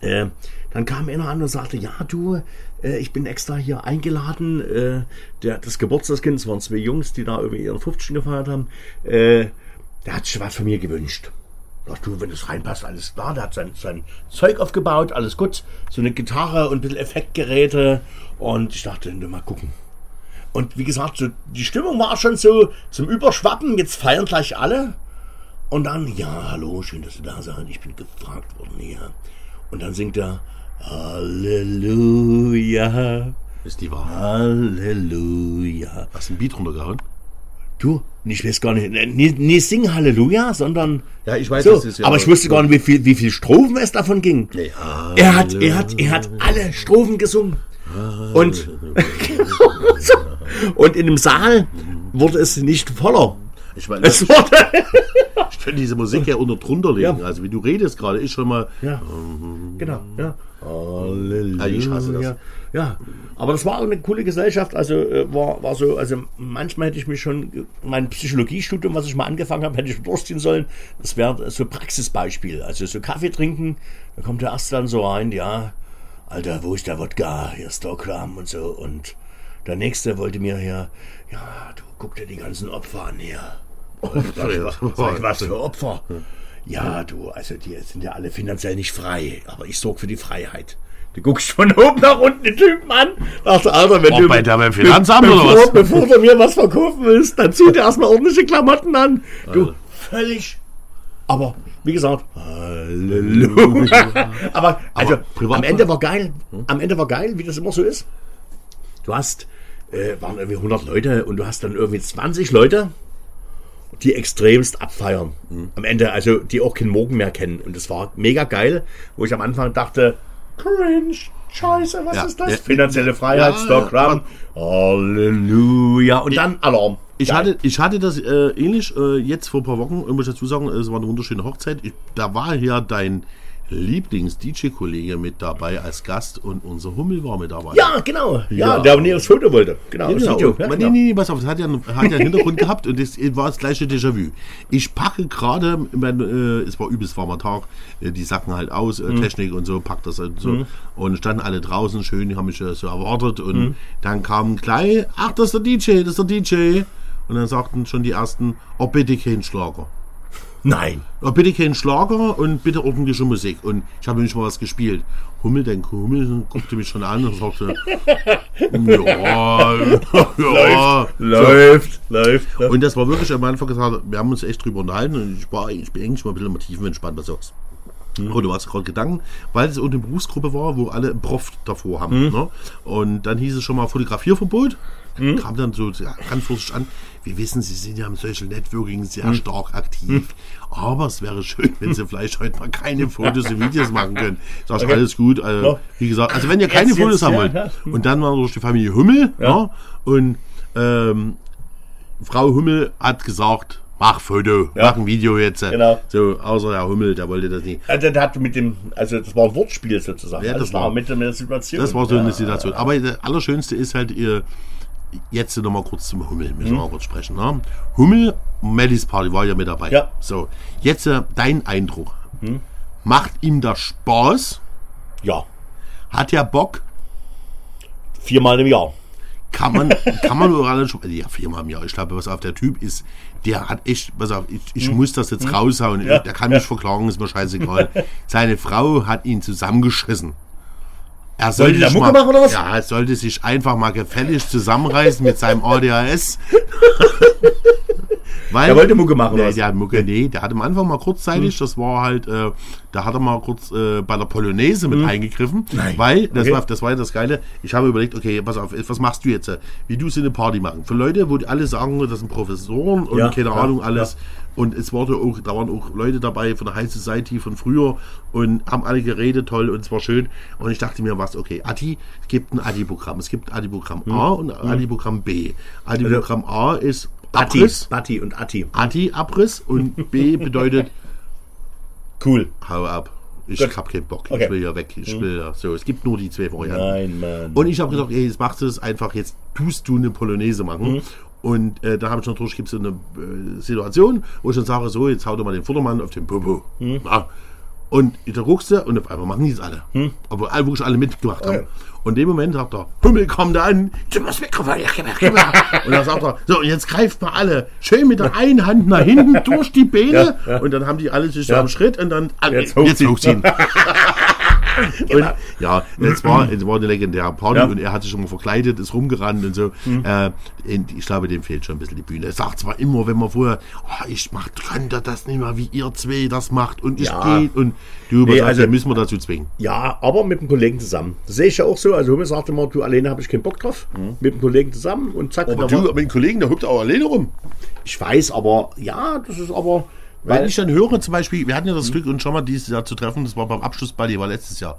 äh, dann kam einer an und sagte, ja, du, äh, ich bin extra hier eingeladen. Äh, der, das Geburtstagskind, es waren zwei Jungs, die da über ihren 50. gefeiert haben. Äh, der hat sich was von mir gewünscht. Ach du, wenn es reinpasst, alles klar. Der hat sein, sein Zeug aufgebaut, alles gut. So eine Gitarre und ein bisschen Effektgeräte. Und ich dachte, nur mal gucken. Und wie gesagt, so, die Stimmung war schon so zum Überschwappen. Jetzt feiern gleich alle. Und dann, ja, hallo, schön, dass Sie da sind. Ich bin gefragt worden hier. Und dann singt er Halleluja, Ist die Wahrheit. Halleluja. Hast du ein Beat runtergehauen? Du, ich weiß gar nicht, nicht, nicht sing Halleluja, sondern Ja, ich weiß, so, das ist ja- aber ich wusste gar nicht, wie viel, wie viel Strophen es davon ging. Ja. Er hat, er hat, er hat alle Strophen gesungen. Und, und in dem Saal wurde es nicht voller. Ich meine, Es wurde, ich könnte diese Musik ja unter drunter legen. Ja. Also wie du redest gerade, ist schon mal. ja, genau, ja. Halleluja. Ich hasse das. Ja, aber das war eine coole Gesellschaft. Also äh, war, war so, also manchmal hätte ich mich schon äh, mein Psychologiestudium, was ich mal angefangen habe, hätte ich durchziehen sollen. Das wäre so Praxisbeispiel. Also so Kaffee trinken, da kommt der Erste dann so rein, ja, Alter, wo ist der Wodka? Hier ist Stockram und so. Und der Nächste wollte mir hier, ja, du guck dir die ganzen Opfer an hier. Ich, was, sag was für Opfer? Ja, du, also die sind ja alle finanziell nicht frei, aber ich sorge für die Freiheit. Du guckst von oben nach unten den Typen an. Dachte, Alter, wenn Auch du bei der beim Finanzamt oder was? Bevor du mir was verkaufen willst, dann zieh dir erstmal ordentliche Klamotten an. Du, völlig. Aber, wie gesagt, Halleluja. Aber, also, privat- am Ende war geil. Am Ende war geil, wie das immer so ist. Du hast, äh, waren irgendwie 100 Leute und du hast dann irgendwie 20 Leute, die extremst abfeiern. Am Ende, also die auch keinen Morgen mehr kennen. Und das war mega geil, wo ich am Anfang dachte, cringe, scheiße, was Ja, ist das? ja. Finanzielle Freiheit, Ja, Stockram, Halleluja. Und dann Alarm. Ich Geil. hatte, ich hatte das äh, ähnlich äh, jetzt vor ein paar Wochen, muss ich dazu sagen, es war eine wunderschöne Hochzeit. Ich, da war ja dein Lieblings-DJ-Kollege mit dabei als Gast und unser Hummel war mit dabei. Ja, genau. Ja, Ja. der mir das Foto wollte. Genau, das Genau. Video. Ja, genau. nee, nee, nee, pass auf, das hat ja, einen- hat ja einen Hintergrund gehabt und das war das gleiche Déjà-vu. Ich packe gerade, äh, es war übelst warmer Tag, äh, die Sachen halt aus, Mhm. äh, Technik und so, packt das und so. Und standen alle draußen schön, die haben mich so erwartet und Mhm. dann kam gleich, ach, das ist der DJ, das ist der DJ. Und dann sagten schon die ersten, oh, bitte kein Schlager. Nein. Bitte keinen Schlager und bitte ordentliche Musik. Und ich habe nicht mal was gespielt. Hummel, dein Hummel, guckte mich schon an und sagte, ja, ja. Läuft, läuft. Und das war wirklich am Anfang gesagt, wir haben uns echt drüber unterhalten und ich war, ich bin eigentlich mal ein bisschen mal tiefenentspannt, was du sagst. Oh, du hast gerade Gedanken, weil es eine Berufsgruppe war, wo alle Prof davor haben. Ne? Und dann hieß es schon mal Fotografierverbot. Kam dann so ja, ganz vorsichtig an. Wir wissen, Sie sind ja im Social Networking sehr stark aktiv. Aber es wäre schön, wenn Sie vielleicht heute mal keine Fotos und Videos machen können. Sag ich, alles gut. Also. Wie gesagt, also wenn ihr keine Jetzt, Fotos jetzt, haben wollt. ja. Und dann war durch die Familie Hummel. Ja. Ja. und ähm, Frau Hummel hat gesagt, mach Foto, Ja. mach ein Video jetzt. Genau. So, außer Herr Hummel, der wollte das nicht. Also, der hat mit dem, also das war ein Wortspiel sozusagen. Ja, Also, das das war war- mit, mit der Situation. Das war so ja. eine Situation. Aber das Allerschönste ist halt, ihr, jetzt noch mal kurz zum Hummel, müssen wir mal kurz sprechen. Ne? Hummel, Mellis Party war ja mit dabei. Mhm. Ja. Mhm. So, jetzt äh, dein Eindruck. Macht ihm das Spaß? Ja, Hat er Bock? viermal im Jahr. kann man, kann man nur alle schon, ja, viermal im Jahr. Ich glaube, was auf der Typ ist, der hat echt, pass auf, ich, ich Hm. muss das jetzt raushauen. Der kann mich verklagen, ist mir scheißegal. Seine Frau hat ihn zusammengeschissen. Er sollte, der sich Mucke mal, machen oder was? Ja, er sollte sich einfach mal gefällig zusammenreißen mit seinem ADHS. Weil, Er wollte Mucke machen, oder Nee, was? der hat Mucke, nee, der hat am Anfang mal kurzzeitig, das war halt, äh, da hat er mal kurz äh, bei der Polonaise mit eingegriffen, weil, das, Okay. war, das war ja das Geile, ich habe überlegt, okay, pass auf, was machst du jetzt? Wie du so eine Party machen? Für Leute, wo die alle sagen, das sind Professoren und Ja, keine ja, Ahnung, alles. Und es wurde auch, da waren auch Leute dabei von der High Society von früher und haben alle geredet, toll und es war schön. Und ich dachte mir, was, okay, Adi, es gibt ein Adi-Programm. Es gibt Adi-Programm Hm. A und Adi-Programm B. Adi-Programm A ist Atti, Abriss, Batti und Atti. Adi-Abriss und B bedeutet Cool. hau ab. Ich Gut. hab keinen Bock. Okay. Hm. Ich will ja weg. Ich will ja. So, es gibt nur die zwei Varianten. Nein, Mann. Und ich habe gedacht, ey, jetzt machst du es einfach, jetzt tust du eine Polonaise machen. Mhm. Und äh, da habe ich natürlich, gibt es so eine äh, Situation, wo ich dann sage, so, jetzt hau doch mal den Futtermann auf den Popo. Mhm. Ja. Und da guckst du und auf einmal machen die es alle. Aber alle, wirklich alle mitgemacht haben. Ja. Und in dem Moment sagt er, Hummel, komm da an, gib das Mikrofon, ja, gib her, gib her. Und dann sagt er, so, und jetzt greift mal alle schön mit der einen Hand nach hinten durch die Beine. Ja, ja. Und dann haben die alle sich so am Schritt und dann, ah, Jetzt jetzt, hochziehen. hochziehen. Und, ja, es war, es war eine legendäre Party Ja. Mhm. und er hat sich schon mal verkleidet, ist rumgerannt und so. Äh, in- ich glaube, dem fehlt schon ein bisschen die Bühne. Er sagt zwar immer, wenn man vorher, oh, ich mach, könnte das nicht mehr, wie ihr zwei das macht und ich Ja. geht und du, Nee, also- müssen wir dazu zwingen. Ja, aber mit einem Kollegen zusammen. Das sehe ich ja auch so. Also Hummel sagte immer, du alleine habe ich keinen Bock drauf. Mit einem Kollegen zusammen und zack. Aber du, war- aber den Kollegen, der hüpft auch alleine rum. ich weiß, aber ja, das ist aber. Wenn Weil, ich dann höre, zum Beispiel, wir hatten ja das Glück, uns schon mal dieses Jahr zu treffen, das war beim Abschlussball, die war letztes Jahr.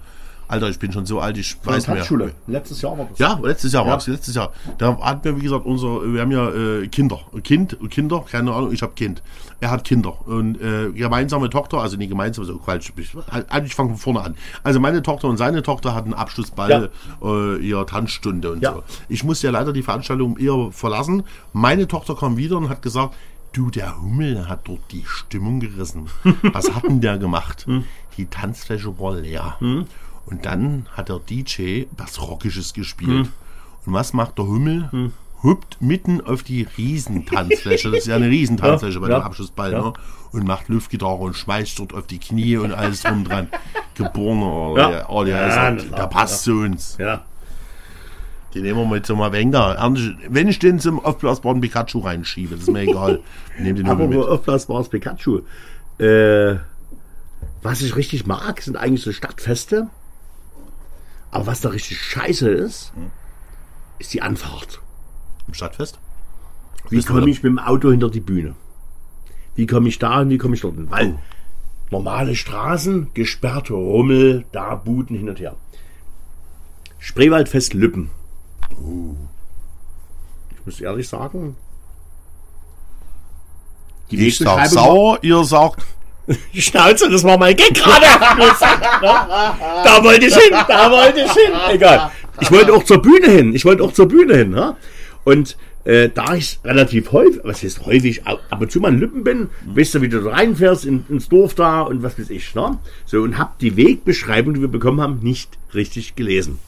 Alter, ich bin schon so alt, ich weiß mehr. Tanzschule. Letztes Jahr war das. Ja, letztes Jahr Ja. war es, letztes Jahr. Da hatten wir, wie gesagt, unser, wir haben ja äh, Kinder. Kind, Kinder, keine Ahnung, ich habe Kind. Er hat Kinder. Und äh, gemeinsame Tochter, also nicht gemeinsam, so falsch. Ich, ich fange von vorne an. Also meine Tochter und seine Tochter hatten Abschlussball, äh, ihre Tanzstunde und Ja. so. Ich musste ja leider die Veranstaltung eher verlassen. Meine Tochter kam wieder und hat gesagt, du, der Hummel hat dort die Stimmung gerissen. Was hat denn der gemacht? Die Tanzfläche war leer. Und dann hat der DJ was Rockisches gespielt. Und was macht der Hummel? Hüpft mitten auf die Riesentanzfläche. Das ist ja eine Riesentanzfläche bei Ja. dem Abschlussball. Ja. Ne? Und macht Luftgitarre und schmeißt dort auf die Knie und alles drum dran. Geborener. Ja. Ja. Oh, der, Ja, ist, na der passt zu uns. Ja. Den nehmen wir mal Wenger. Wenn ich den zum aufblasbaren Pikachu reinschiebe, das ist mir egal. Nehmen den Aber mit. aufblasbares Pikachu. Äh, was ich richtig mag, sind eigentlich so Stadtfeste. Aber was da richtig scheiße ist, ist die Anfahrt. Im Stadtfest? Wie komme ich mit dem Auto hinter die Bühne? Wie komme ich da und wie komme ich dort hin? Weil normale Straßen, gesperrte Rummel, da Buden hin und her. Spreewaldfest Lüppen. Ich muss ehrlich sagen, die Ich sag Wegbeschreibung- sauer, ihr sagt Schnauze, das war mein Gag gerade. da wollte ich hin, da wollte ich hin. Egal. Ich wollte auch zur Bühne hin. Ich wollte auch zur Bühne hin. Ja? Und äh, da ich relativ häufig, was heißt häufig, ab und zu mal in Lippen bin, weißt du, wie du da reinfährst in, ins Dorf da und was weiß ich. Ne? So, und hab die Wegbeschreibung, die wir bekommen haben, nicht richtig gelesen.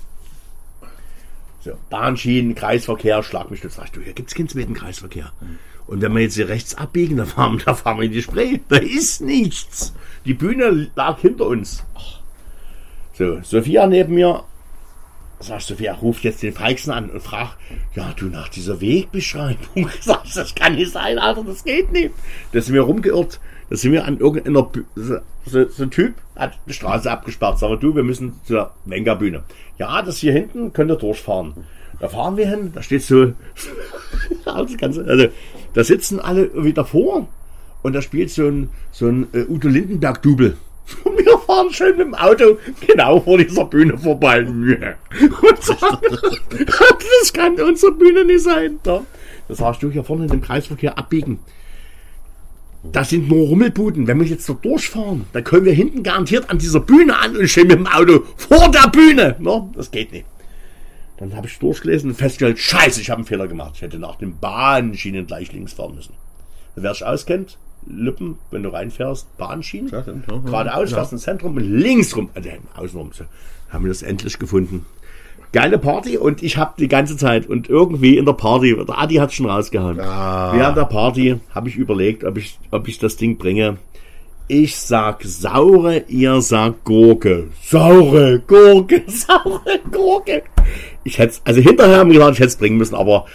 So, Bahnschienen, Kreisverkehr, schlag mich das. Sag ich, du, hier gibt's keinen zweiten Kreisverkehr. Und wenn wir jetzt hier rechts abbiegen, da fahren, da fahren wir in die Spree. Da ist nichts. Die Bühne lag hinter uns. So, Sophia neben mir. Sag ich, Sophia, ruft jetzt den Feixen an und fragt, ja, du, nach dieser Wegbeschreibung. Sag ich, das kann nicht sein, Alter, das geht nicht. Da sind wir rumgeirrt. Da sind wir an irgendeiner, Bü so, so, so ein Typ hat die Straße abgesperrt. Sagen wir, du, wir müssen zur Wenger-Bühne. Ja, das hier hinten könnt ihr durchfahren. Da fahren wir hin, da steht so, also, da sitzen alle irgendwie davor und da spielt so ein, so ein äh, Udo Lindenberg-Double. Wir fahren schön mit dem Auto genau vor dieser Bühne vorbei. Und sagen, das kann unsere Bühne nicht sein. Da, das hast du hier vorne in dem Kreisverkehr abbiegen. Das sind nur Rummelbuden. Wenn wir jetzt dort durchfahren, dann können wir hinten garantiert an dieser Bühne an und stehen mit dem Auto vor der Bühne. Das geht nicht. Dann habe ich durchgelesen und festgestellt, scheiße, ich habe einen Fehler gemacht. Ich hätte nach den Bahnschienen gleich links fahren müssen. Wer sich auskennt, Lippen, wenn du reinfährst, Bahnschienen, Ja, ja, ja. geradeaus, fährst ins Zentrum und links rum, also außenrum. So, haben wir das endlich gefunden. geile Party und ich habe die ganze Zeit und irgendwie in der Party, der Adi hat schon rausgehauen. Ah. Während der Party habe ich überlegt, ob ich, ob ich das Ding bringe. Ich sag saure, ihr sagt Gurke. Saure Gurke, saure Gurke. Ich hätte also hinterher haben wir gesagt, ich hätte es bringen müssen, aber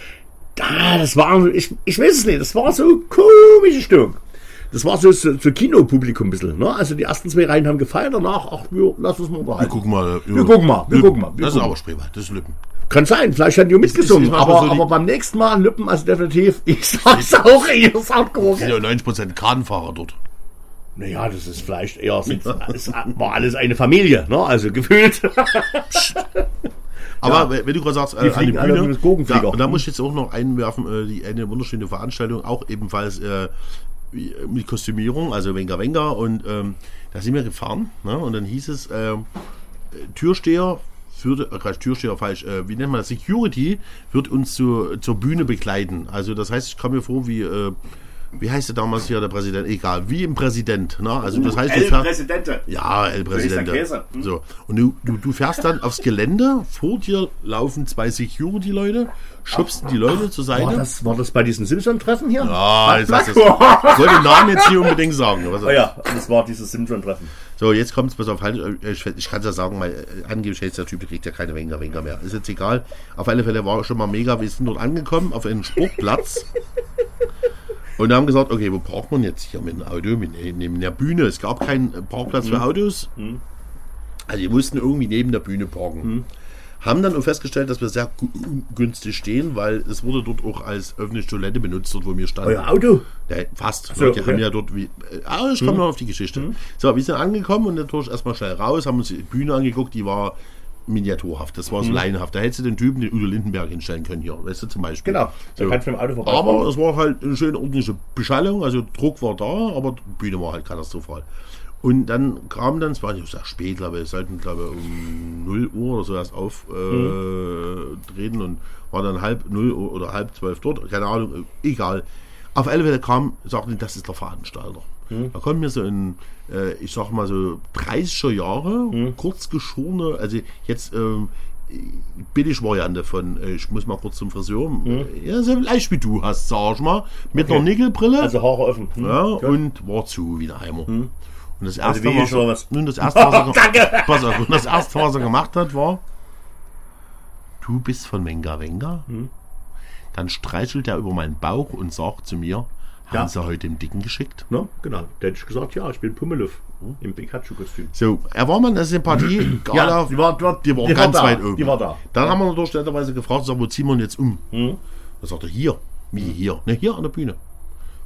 da, das war, ich, ich weiß es nicht, das war so komische Stimmung. Das war so, so, so Kinopublikum ein bisschen, ne? Also die ersten zwei Reihen haben gefeiert, danach, ach, wir, lass uns mal Wir unterhalten. gucken mal. Wir gucken mal, wir gucken mal, wir das ist gucken aber Spreewald, das ist Lippen. Kann sein, vielleicht haben die auch mitgesungen, ist manchmal aber, so aber beim nächsten Mal Lippen, also definitiv, ich sag's auch, ihr Gurke. ja 90% Kranfahrer dort. Naja, das ist vielleicht eher, es war alles eine Familie, ne? Also gefühlt. Aber wenn du gerade sagst, äh, Die alle Bühne, da, und da muss ich jetzt auch noch einwerfen, äh, die, eine wunderschöne Veranstaltung, auch ebenfalls äh, mit Kostümierung, also Wenger Wenger und ähm, da sind wir gefahren ne? und dann hieß es, ähm, Türsteher führte, äh, Türsteher falsch, äh, wie nennt man das, Security wird uns zu, zur Bühne begleiten. Also das heißt, ich komme mir vor wie, äh, wie heißt der damals hier, der Präsident, egal, wie im Präsident. Ne? Also das heißt, du fährst- Präsidente. ja, El Präsidente. Käse. Hm? So. Und du, du, du fährst dann aufs Gelände, vor dir laufen zwei Security-Leute, schubst die Leute zur Seite. War das, war das bei diesem Simpson-Treffen hier? Ah, jetzt hast Black- du's. Ich wollte den Namen jetzt nicht unbedingt sagen. Was Oh ja, das war dieses Simpson-Treffen. So, jetzt kommt es, pass auf, halt, äh, ich, ich kann es ja sagen, weil äh, angeblich heißt der Typ, der kriegt ja keine Wenger, Wenger mehr. Ist jetzt egal. Auf alle Fälle war schon mal mega, wir sind dort angekommen, auf einen Sportplatz. Und haben gesagt, okay, wo braucht man jetzt hier mit dem Auto, mit, neben der Bühne? Es gab keinen Parkplatz für Autos. Also wir mussten irgendwie neben der Bühne parken. Haben dann auch festgestellt, dass wir sehr günstig stehen, weil es wurde dort auch als öffentliche Toilette benutzt, dort wo wir standen. Euer Auto? Ja, fast. so, die okay. haben ja dort wie. Äh, aber ich komme noch auf die Geschichte. So, wir sind angekommen und natürlich erstmal schnell raus, haben uns die Bühne angeguckt, die war miniaturhaft. Das war so laienhaft. Da hättest du den Typen, den Udo Lindenberg hinstellen können hier, weißt du, zum Beispiel. Genau. So. kannst du mit dem Auto vorbei. Aber es war halt eine schöne ordentliche Beschallung, also Druck war da, aber die Bühne war halt katastrophal. Und dann kam dann, es war nicht sehr spät, glaube ich, sollten, glaube ich, um 0 Uhr oder so erst auftreten und war dann halb 0 Uhr oder halb 12 dort, keine Ahnung, äh, egal. Auf alle Fälle kam, sagten, das ist der Veranstalter. Da konnten wir so in, äh, ich sag mal so 30er Jahre, kurz geschorene, also jetzt ähm, Billigvariante von, äh, ich muss mal kurz zum Friseur, äh, ja, so leicht wie du hast, sag ich mal, mit einer Nickelbrille. Also Haare offen. Hm? Ja, und war zu wie ein Eimer. Und das erste, wie was ich oder er, was? nun, das erste, was er, pass auf, und das erste, was er gemacht hat, war, du bist von Wenga Wenga. Hm. Dann streichelt er über meinen Bauch und sagt zu mir, haben Ja. sie heute im Dicken geschickt? Ne? Genau. Da hätte ich gesagt, ja, ich bin Pummeluff. Im Pikachu-Kostüm. So, er war mal eine Sympathie, Gala, die war, die war, die war die ganz da. weit oben. Die war da. Dann haben wir natürlich netterweise gefragt, sag, wo ziehen wir ihn jetzt um? Hm. Da sagt er, hier. Wie hier? Ne, hier an der Bühne.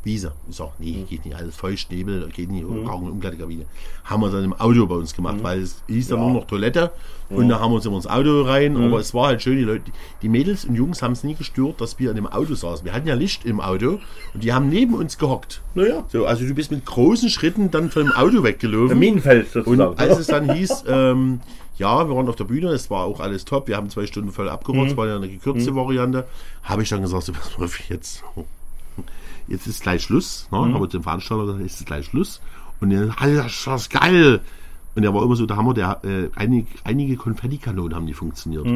Wiese. Ich sag, nee, Hm. geht nicht, alles feucht, Nebel, geht nicht, wir brauchen eine Umkleidekabine. Haben wir dann im Auto bei uns gemacht, weil es hieß dann nur noch Toilette und da haben wir uns immer ins Auto rein, aber es war halt schön, die Leute, die Mädels und Jungs haben es nie gestört, dass wir in dem Auto saßen. Wir hatten ja Licht im Auto und die haben neben uns gehockt. Naja. So, also du bist mit großen Schritten dann vom Auto weggelaufen. Minenfeld Und sozusagen. als es dann hieß, ähm, ja, wir waren auf der Bühne, es war auch alles top, wir haben zwei Stunden voll abgerotzt, war ja eine gekürzte Variante, habe ich dann gesagt, so, pass mal auf, jetzt, jetzt ist gleich Schluss, ne? habe dem Veranstalter gesagt, jetzt ist gleich Schluss. Und er, Alter, das ist geil. Und er war immer so der Hammer, der, äh, einige, einige Konfettikanonen haben die funktioniert.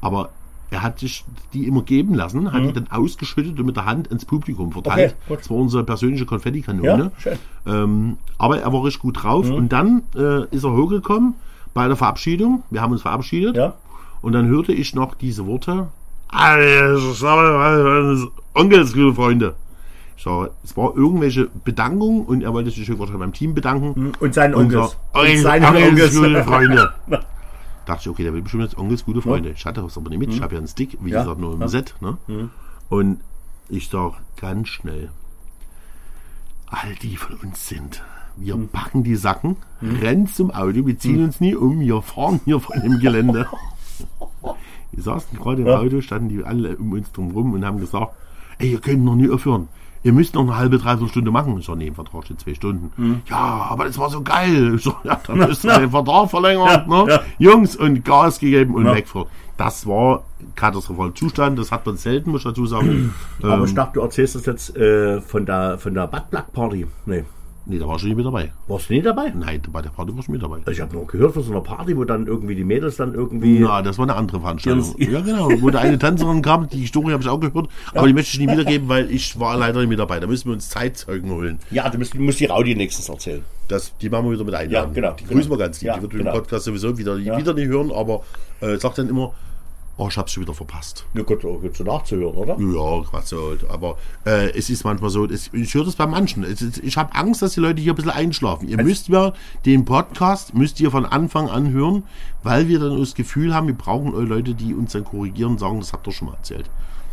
Aber er hat sich die immer geben lassen, hat die dann ausgeschüttet und mit der Hand ins Publikum verteilt. Okay, das war unsere persönliche Konfettikanone. Ja, schön. Ähm, aber er war richtig gut drauf. Und dann äh, ist er hochgekommen bei der Verabschiedung. Wir haben uns verabschiedet. Ja. Und dann hörte ich noch diese Worte. "Alles Onkels, liebe Freunde. Sag, es war irgendwelche Bedankung und er wollte sich wahrscheinlich beim Team bedanken. Und seinen Und Onkels. so, Und "Onkels, seinen Onkels, gute Freunde. Dachte ich, okay, der will bestimmt jetzt Onkels, gute Freunde. Ich hatte das aber nicht mit. Ich habe ja einen Stick, wie Ja. gesagt, nur im Set. Ne? Und ich sag ganz schnell, all die von uns sind. Wir packen die Sacken, rennen zum Auto, wir ziehen uns nie um, wir fahren hier von dem Gelände. Wir saßen gerade im Auto, standen die alle um uns drum rum und haben gesagt, ey, ihr könnt noch nie aufhören. Ihr müsst noch eine halbe, dreiviertel Stunde machen. Ich sag, nee, im Vertrag steht zwei Stunden. Ja, aber das war so geil. Ich sag, ja, dann müsst ihr den Vertrag verlängern. Ja, ne? ja. Jungs, und Gas gegeben und Ja. wegfahren. Das war katastrophaler Zustand. Das hat man selten, muss ich dazu sagen. Aber Ähm, ich dachte, du erzählst das jetzt äh, von der, von der Butt Plug Party. Nee. Nee, da war schon nicht mit dabei. Warst du nie dabei? Nein, bei der Party war schon mit dabei. Ich habe nur gehört von so einer Party, wo dann irgendwie die Mädels dann irgendwie. Ja, das war eine andere Veranstaltung. Ja, genau. Wo da eine Tänzerin kam, die Story habe ich auch gehört, aber die möchte ich nicht wiedergeben, weil ich war leider nicht mit dabei. Da müssen wir uns Zeitzeugen holen. Ja, du musst, du musst die Raudi nächstes erzählen. Das, die machen wir wieder mit einladen. Ja, genau, Die genau. grüßen wir ganz lieb. Ja, die wird genau. den Podcast sowieso wieder, Ja. wieder nicht hören, aber äh, sagt dann immer, oh, ich hab's schon wieder verpasst. Na gut, gut so nachzuhören, oder? Ja, Quatsch, halt. aber äh, es ist manchmal so, es, ich höre das bei manchen. Es, ist- ich habe Angst, dass die Leute hier ein bisschen einschlafen. Ihr müsst ja den Podcast, müsst ihr von Anfang an hören, weil wir dann das Gefühl haben, wir brauchen Leute, die uns dann korrigieren und sagen, das habt ihr schon mal erzählt.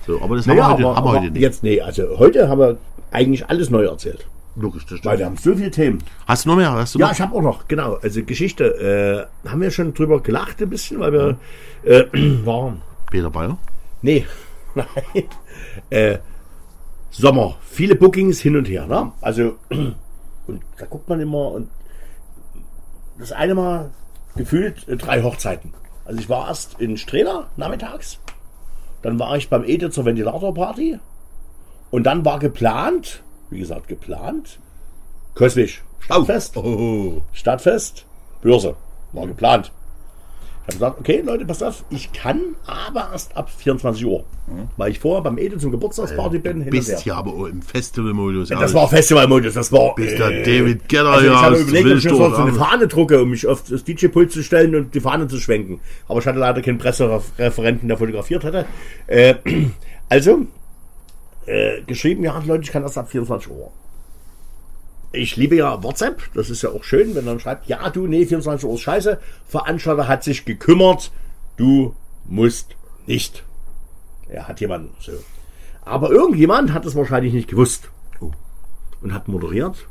So, aber das Naja, haben wir heute, aber, haben wir heute nicht. jetzt, nee, also heute haben wir eigentlich alles neu erzählt. Logisch, das Weil stimmt. wir haben so viele Themen. Hast du noch mehr? Hast du Ja, noch? ich habe auch noch, genau. Also Geschichte, äh, haben wir schon drüber gelacht ein bisschen, weil wir äh, waren. Peter Bayer? Nee, nein. Äh, Sommer, viele Bookings hin und her, ne? Also, und da guckt man immer und das eine Mal gefühlt äh, drei Hochzeiten. Also ich war erst in Strehla nachmittags, dann war ich beim Ede zur Ventilatorparty und dann war geplant, wie gesagt geplant, Köswig, Stadtfest. Oh, Stadtfest, Börse. War geplant. Ich habe gesagt, okay, Leute, passt auf, ich kann aber erst ab 24 Uhr. Weil ich vorher beim Ede zum Geburtstagsparty bin. hin und bist ja aber im Festival-Modus. Das war Festivalmodus, das war. Bist der David Gedder also ich ja habe aus überlegt, ob ich so eine. Fahne drucke, um mich auf das DJ-Pult zu stellen und die Fahne zu schwenken. Aber ich hatte leider keinen Pressereferenten, der fotografiert hätte. Äh, also, äh, geschrieben, ja, Leute, ich kann das ab 24 Uhr. Ich liebe ja WhatsApp, das ist ja auch schön, wenn man schreibt, ja, du, nee, 24 Uhr ist scheiße. Veranstalter hat sich gekümmert, du musst nicht. Er hat jemanden so. Aber irgendjemand hat es wahrscheinlich nicht gewusst. Oh. Und hat moderiert.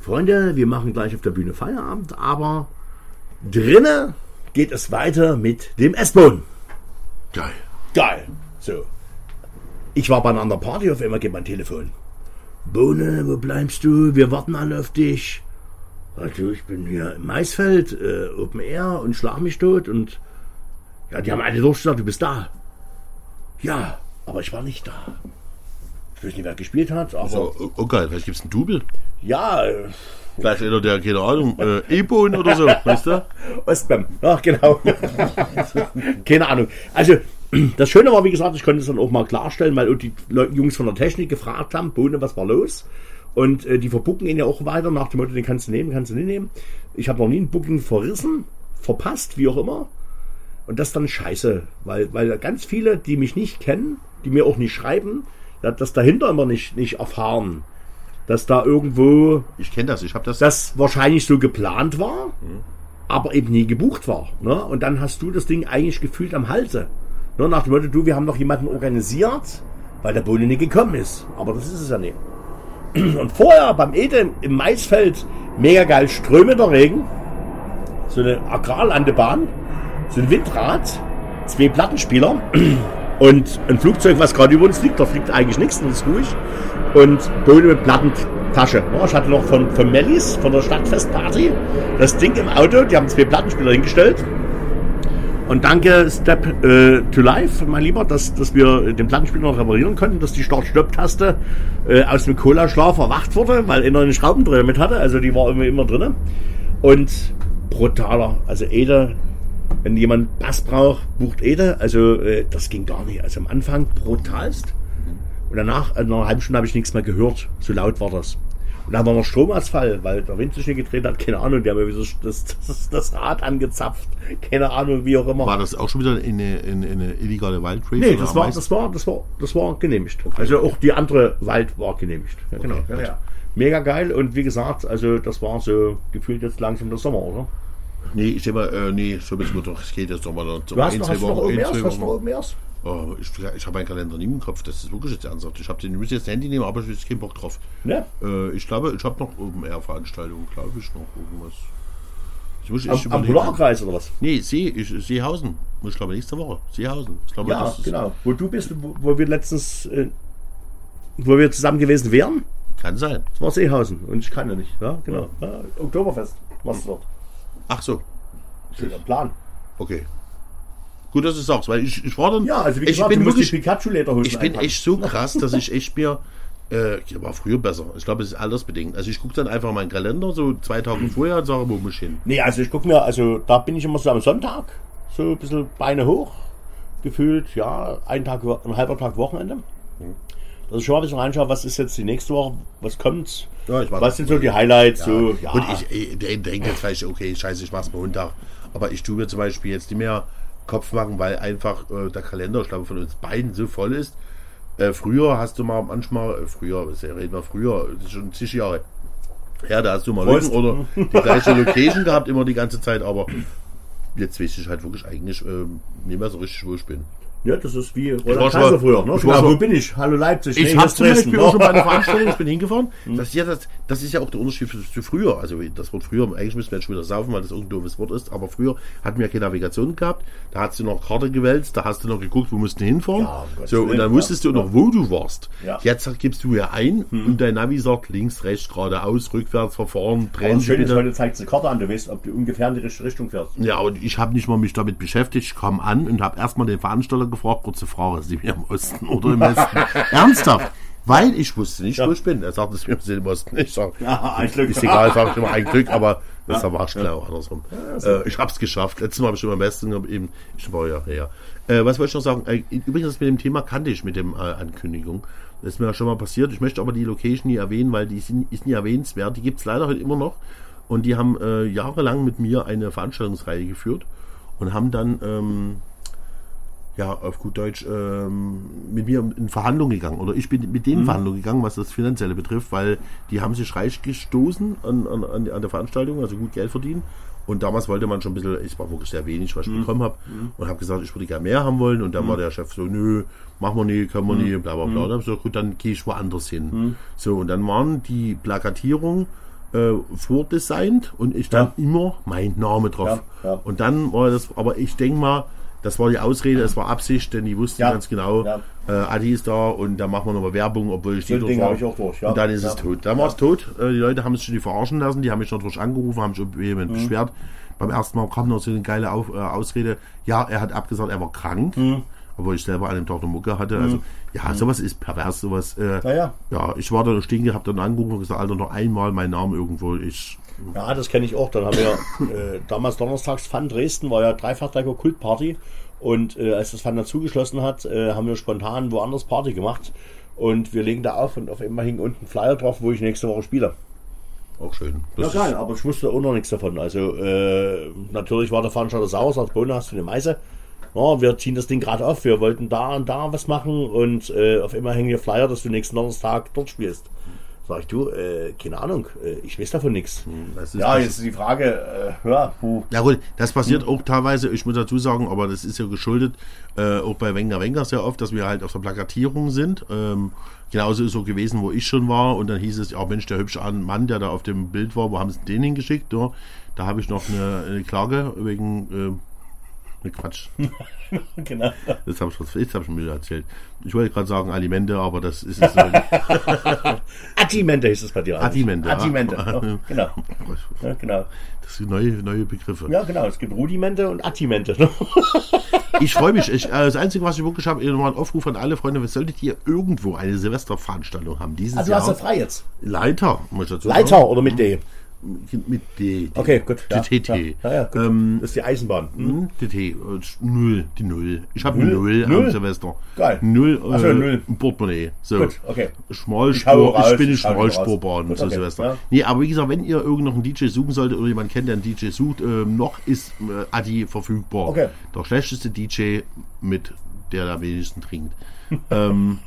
Freunde, wir machen gleich auf der Bühne Feierabend, aber drinnen geht es weiter mit dem S-Bahn. Geil. Geil. So. Ich war bei einer anderen Party, auf einmal geht mein Telefon. Bohne, wo bleibst du? Wir warten alle auf dich. Also ich bin hier im Maisfeld, äh, Open Air und schlag mich tot und ja, die haben alle durchgesagt, du bist da. Ja, aber ich war nicht da. Ich weiß nicht, wer gespielt hat, aber So, oh, oh geil, vielleicht gibt's einen Double. ja, äh, Vielleicht einer, der, keine Ahnung, äh, E-Bohnen oder so, weißt du? Ostbam. Ach, genau. Keine Ahnung. Also, das Schöne war, wie gesagt, ich konnte es dann auch mal klarstellen, weil die Jungs von der Technik gefragt haben, Bohne, was war los? Und äh, die verbucken ihn ja auch weiter nach dem Motto, den kannst du nehmen, kannst du nicht nehmen. Ich habe noch nie ein Booking verrissen, verpasst, wie auch immer. Und das ist dann scheiße, weil, weil ganz viele, die mich nicht kennen, die mir auch nicht schreiben, das dahinter immer nicht, nicht erfahren. Dass da irgendwo Ich kenne das, ich habe das. das wahrscheinlich so geplant war, aber eben nie gebucht war. Ne? Und dann hast du das Ding eigentlich gefühlt am Halse. Ne? Nach dem Motto, du, wir haben noch jemanden organisiert, weil der Bohne nicht gekommen ist. Aber das ist es ja nicht. Und vorher beim Ede im Maisfeld mega geil strömender Regen, so eine Agrarlandebahn, so ein Windrad, zwei Plattenspieler und ein Flugzeug, was gerade über uns fliegt. Da fliegt eigentlich nichts, das ist ruhig. Und Bohne mit Plattentasche. Ich hatte noch von, von Mellis, von der Stadtfestparty, das Ding im Auto. Die haben zwei Plattenspieler hingestellt. Und danke Step äh, to Life, mein Lieber, dass, dass wir den Plattenspieler noch reparieren konnten, dass die Start-Stopp-Taste äh, aus dem Cola-Schlaf erwacht wurde, weil einer einen Schraubendreher mit hatte. Also die war immer, immer drin. Und brutaler. Also Ede, wenn jemand Bass braucht, bucht Ede. Also äh, das ging gar nicht. Also am Anfang brutalst. Und danach, in einer halben Stunde, habe ich nichts mehr gehört. So laut war das. Und dann war noch Stromausfall, weil der Wind sich nicht gedreht hat. Keine Ahnung, die haben ja wieder das, das, das Rad angezapft. Keine Ahnung, wie auch immer. War das auch schon wieder eine, eine, eine illegale Wild Race? Nee, das war, das war, das war, das war genehmigt. Also auch die andere Wald war genehmigt. Ja, genau. Okay, Ja, gut. ja. Mega geil und wie gesagt, also das war so gefühlt jetzt langsam der Sommer, oder? Nee, ich denke mal, äh, nee, so müssen wir doch, es geht jetzt noch mal noch Du hast, noch, hast du noch erst? zwei Hast noch oben erst? Oh, ich ich habe meinen Kalender nie im Kopf, das ist wirklich jetzt ernsthaft. Ich, hab den, ich muss jetzt das Handy nehmen, aber ich habe keinen Bock drauf. Ne? Äh, ich glaube, ich habe noch oben eher Veranstaltungen, glaube ich, noch irgendwas. Ich muss Am, am überlegen. Polarkreis oder was? Nee, See, ich, Seehausen. Ich glaube, nächste Woche. Seehausen. Ich glaube, Ja, das ist, genau. Wo du bist, wo, wo wir letztens, äh, wo wir zusammen gewesen wären, Kann sein. das war Seehausen. Und ich kann ja nicht. Ja, genau. Ja, Oktoberfest. Was dort? Ach so, Steht am Plan. okay. Gut, dass du sagst, weil ich, ich war dann. Ja, also wie ich gesagt, bin wirklich, Pikachu-Lederhosen Ich bin einpacken. echt so krass, dass ich echt mir Äh, ja, war früher besser. Ich glaube, es ist altersbedingt. Also ich gucke dann einfach meinen Kalender so zwei Tage vorher und sage, wo muss ich hin. Nee, also ich gucke mir, also da bin ich immer so am Sonntag, so ein bisschen Beine hoch, gefühlt, ja, ein Tag, ein halber Tag Wochenende. Das ist schon mal ein bisschen reinschauen, was ist jetzt die nächste Woche, was kommt, Ja, ich was sind so die Highlights, so, ja. Und ich, ich der denkt jetzt vielleicht, okay, scheiße, ich mach's Montag. Aber ich tue mir zum Beispiel jetzt nicht mehr Kopf machen, weil einfach äh, der Kalender, ich glaube, von uns beiden so voll ist. Äh, früher hast du mal manchmal, äh, früher, was reden wir früher, das ist schon zig Jahre. Ja, da hast du mal. Lücken oder die gleiche Location gehabt, immer die ganze Zeit, aber jetzt weiß ich halt wirklich eigentlich äh, nicht mehr so richtig, wo ich bin. Ja, das ist wie Roland Kaiser früher, ne? Ja, wo bin ich? Hallo Leipzig. Ich Nee, habe zum Beispiel auch schon bei ne? einer Veranstaltung, ich bin hingefahren. Das ist, ja das, das ist ja auch der Unterschied zu, früher. Also das Wort früher, eigentlich müssen wir jetzt schon wieder saufen, weil das irgendein doofes Wort ist. Aber früher hatten wir keine Navigation gehabt. Da hast du noch Karte gewälzt, da hast du noch geguckt, wo musst du hinfahren. Ja, um so, und dann ja. wusstest du noch, wo du warst. Ja. Jetzt gibst du ja ein und dein Navi sagt links, rechts, geradeaus, rückwärts, verfahren, das Sie Schöne ist, bitte. heute zeigt die Karte an, du weißt, ob du ungefähr in die richtige Richtung fährst. Ja, und ich habe nicht mal mich damit beschäftigt. Ich kam an und habe erstmal den Veranstalter gefragt, kurze Frage, sind wir im Osten oder im Westen? Ernsthaft. Weil ich wusste nicht, wo ich bin. Er sagt, es wir sind im Osten. Ich sag, Ja, ein Glück. ist egal, sag ich immer ein Glück, aber das war schlau andersrum. Äh, ich hab's geschafft. Letztes Mal habe ich immer am besten, aber eben, ich war ja her. Äh, was wollte ich noch sagen? Äh, übrigens, mit dem Thema kannte ich mit dem äh, Ankündigung. Das ist mir ja schon mal passiert. Ich möchte aber die Location nie erwähnen, weil die sind, ist nie erwähnenswert. Die gibt's leider heute immer noch. Und die haben äh, jahrelang mit mir eine Veranstaltungsreihe geführt und haben dann ähm, ja, auf gut Deutsch, ähm, mit mir in Verhandlungen gegangen. Oder ich bin mit Mhm. denen in Verhandlungen gegangen, was das Finanzielle betrifft, weil die haben sich reich gestoßen an, an, an der Veranstaltung, also gut Geld verdienen. Und damals wollte man schon ein bisschen, es war wirklich sehr wenig, was ich Mhm. bekommen habe. Und habe gesagt, ich würde gerne mehr haben wollen. Und dann war der Chef so, nö, machen wir nie, können wir Mhm. nie, bla bla bla. Und dann habe ich gesagt, gut, dann gehe ich woanders hin. So, und dann waren die Plakatierung äh, vordesignt und ich stand immer mein Name drauf. Ja, ja. Und dann war das, aber ich denke mal, das war die Ausrede, es war Absicht, denn die wussten Ja, ganz genau, ja. äh, Adi ist da und da machen wir nochmal Werbung, obwohl ich dort habe ich auch durch, ja. Und dann ist es tot. Dann war es tot. Äh, die Leute haben sich schon die verarschen lassen, die haben mich noch durch angerufen, haben sich vehement Mhm. beschwert. Beim ersten Mal kam noch so eine geile Auf, äh, Ausrede, ja, er hat abgesagt, er war krank. Mhm. Obwohl ich selber an dem Tag eine Mucke hatte. Also, ja, sowas ist pervers, sowas. Äh, Ja, ich war da stehen gehabt, dann angerufen und gesagt, Alter, noch einmal mein Name irgendwo. Ich, Ja, das kenne ich auch. Dann haben wir äh, damals donnerstags Fun Dresden, war ja Dreifach-Dreiko Kultparty. Und äh, als das Fun dann zugeschlossen hat, äh, haben wir spontan woanders Party gemacht. Und wir legen da auf und auf einmal hing unten Flyer drauf, wo ich nächste Woche spiele. auch schön. Ja, Das geil, ist- aber ich wusste auch noch nichts davon. Also, äh, natürlich war der Veranstalter sauer, sagt, Bohne, hast du eine Meise? Ja, wir ziehen das Ding gerade auf, wir wollten da und da was machen und äh, auf einmal hängen hier Flyer, dass du nächsten Donnerstag dort spielst. Sag ich, du, äh, keine Ahnung, äh, ich weiß davon nichts. ist Ja, jetzt ist die Frage, äh, ja, puh. Ja gut, das passiert auch teilweise, ich muss dazu sagen, aber das ist ja geschuldet, äh, auch bei Wenger Wenger sehr oft, dass wir halt auf der Plakatierung sind. Ähm, genauso ist so gewesen, wo ich schon war und dann hieß es, ja Mensch, der hübsche Mann, der da auf dem Bild war, wo haben sie den hingeschickt? Ja, da habe ich noch eine, eine Klage wegen, Quatsch, genau. das habe ich, jetzt hab ich schon wieder erzählt. Ich wollte gerade sagen Alimente, aber das ist es so. Attimente hieß es bei dir. eigentlich. Attimente, ja. Genau. Ja, genau. Das sind neue, neue Begriffe. Ja, genau. Es gibt Rudimente und Attimente. ne? Ich freue mich. Ich, äh, das Einzige, was ich wirklich habe, nochmal ein Aufruf an alle Freunde, solltet ihr irgendwo eine Silvesterveranstaltung haben, dieses Also, du Jahr. hast ja frei jetzt. Leiter, muss ich dazu Leiter sagen. oder mit D? Mit D. Okay, gut. Ja, TT. Ja, ja, ja, gut. Ähm, das ist die Eisenbahn. Hm? Hm, DT, äh, null, die Null. Ich habe eine Null? Null, am Silvester. Geil. Null, äh, so, Null. Portemonnaie. So. Gut, okay. Schmalspur, Ich bin eine raus. Schmalspurbahn Gut, zu Silvester. ja. Nee, aber wie gesagt, wenn ihr irgend noch einen DJ suchen solltet oder jemand kennt, der einen DJ sucht, ähm, noch ist äh, Adi verfügbar. Okay. Der schlechteste DJ mit der am wenigsten trinkt. ähm,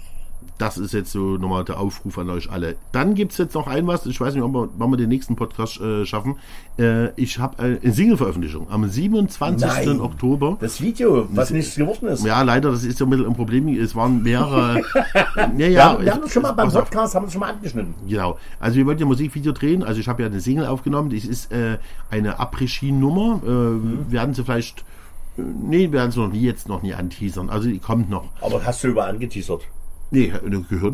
das ist jetzt so nochmal der Aufruf an euch alle. Dann gibt's jetzt noch ein was, ich weiß nicht, ob wir, wann wir den nächsten Podcast äh, schaffen. Äh, ich habe äh, eine Single-Veröffentlichung am 27. Nein. Oktober. Das Video, was nichts geworden ist. Ja, leider, das ist ja ein bisschen ein Problem. Es waren mehrere. ja, ja, wir haben das schon mal beim. Podcast, haben das schon mal angeschnitten. Genau. Also wir wollten ja Musikvideo drehen. Also ich habe ja eine Single aufgenommen. Das ist äh, eine Après-Ski-Nummer. Äh, Werden sie vielleicht. Äh, nee, werden sie noch nie jetzt noch nie anteasern. Also die kommt noch. Aber hast du überall angeteasert. Nee,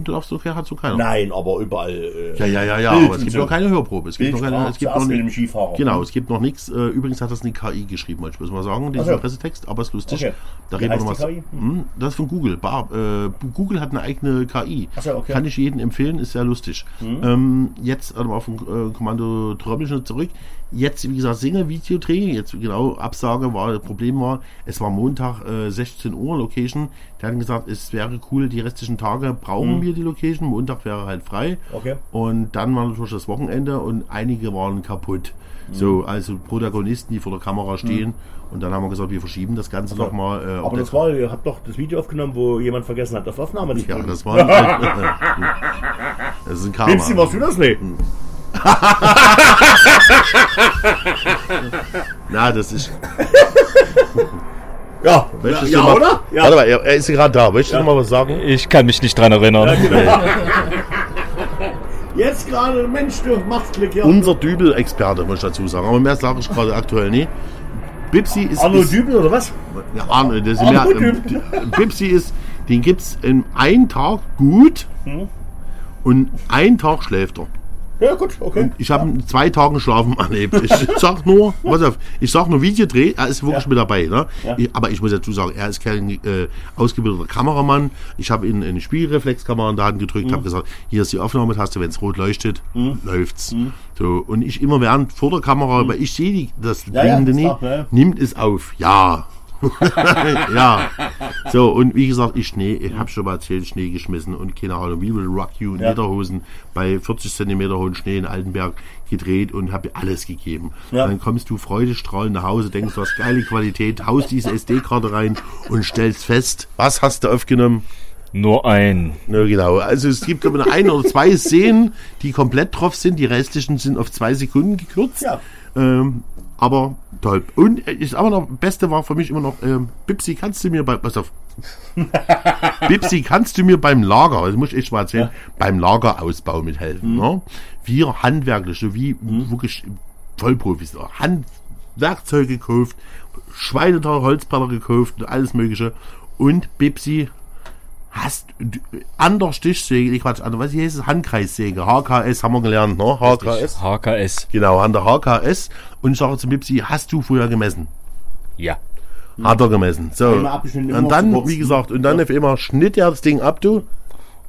darfst du hat so keiner. Nein, aber überall. Äh, Ja, ja, ja, ja, Bild aber es gibt so. noch keine Hörprobe. Es gibt noch keine, Bildsprache es gibt noch zuerst mit nicht, dem Skifahrer. Genau, es gibt noch nichts. Äh, übrigens hat das eine KI geschrieben, ich bloß mal sagen, diesen Ach so. Pressetext, aber ist lustig. Okay. Da Wie reden wir noch heißt was. die KI? Hm, Das ist von Google. Bar, äh, Google hat eine eigene KI. So, okay. Kann ich jedem empfehlen, ist sehr lustig. Ähm, jetzt also mal auf dem äh, Kommando Trömmel zurück. Jetzt, wie gesagt, Single-Videodreh. Jetzt genau, Absage war, Problem war, es war Montag äh, 16 Uhr Location. Der hat gesagt, es wäre cool, die restlichen Tage brauchen wir die Location. Montag wäre halt frei. Okay. Und dann war natürlich das Wochenende und einige waren kaputt. Mhm. So, also Protagonisten, die vor der Kamera stehen. Und dann haben wir gesagt, wir verschieben das Ganze nochmal. Äh, aber das war, ihr habt doch das Video aufgenommen, wo jemand vergessen hat, auf Aufnahme zu ja, das war ein, das ist ein Karma. Bipsi, warst du das nicht? Na, das ist. Ja, Möchtest ja, du mal, oder? Ja. Warte mal, er, er ist gerade da. Möchtest du noch mal was sagen? Ich kann mich nicht dran erinnern. Jetzt gerade, Mensch, du machst Klick, ja. Unser Dübel-Experte, muss ich dazu sagen. Aber mehr sage ich gerade aktuell nicht. Bipsi ist. Arno ist Dübel oder was? ja, Arno, das ist Arno mehr, ähm, Bipsi ist, den gibt's in einen Tag gut Hm? und einen Tag schläft er. Ja, gut, okay. Ich habe in zwei Tagen Schlafen erlebt. Ich sag nur, pass auf, ich sag nur Videodreh, er ist wirklich mit dabei. Ne? Ich, aber ich muss dazu sagen, er ist kein äh, ausgebildeter Kameramann. Ich habe ihn eine Spiegelreflexkamera in die Hand gedrückt, Mhm. habe gesagt, hier ist die Aufnahmetaste, wenn es rot leuchtet, läuft's. So, und ich immer während vor der Kamera, weil ich sehe die- das Mhm. Ja, ja, ja. nimmt es auf. Ja. ja. So, und wie gesagt, ich Schnee, ich habe schon mal erzählt, Schnee geschmissen und keine Ahnung, wie will Rock You in Ja. Lederhosen bei 40 Zentimeter hohen Schnee in Altenberg gedreht und habe alles gegeben. Ja. Dann kommst du freudestrahlend nach Hause, denkst, du hast geile Qualität, haust diese SD-Karte rein und stellst fest, was hast du aufgenommen? Nur ein. Na genau, also es gibt aber nur ein oder zwei Szenen, die komplett drauf sind, die restlichen sind auf zwei Sekunden gekürzt. Ja. Ähm, aber toll. Und äh, ist aber noch, Beste war für mich immer noch, ähm, Bipsi, kannst du mir bei, pass auf. Bipsi, kannst du mir beim Lager, das muss ich echt mal erzählen, beim Lagerausbau mithelfen. Ne? Wir handwerklich, so wie wirklich Vollprofis? Handwerkzeuge gekauft, Schweineteure, Holzbretter gekauft und alles mögliche. Und Bipsi, hast du- an der Stichsäge, ich Quatsch, an der, was heißt es, Handkreissäge, HKS haben wir gelernt, ne? HKS. HKS. Genau, an der HKS. Und ich sage zu Bipsi, hast du vorher gemessen? Ja. Hat er gemessen. So. Und dann, wie gesagt, und dann auf einmal schnitt er das Ding ab, du.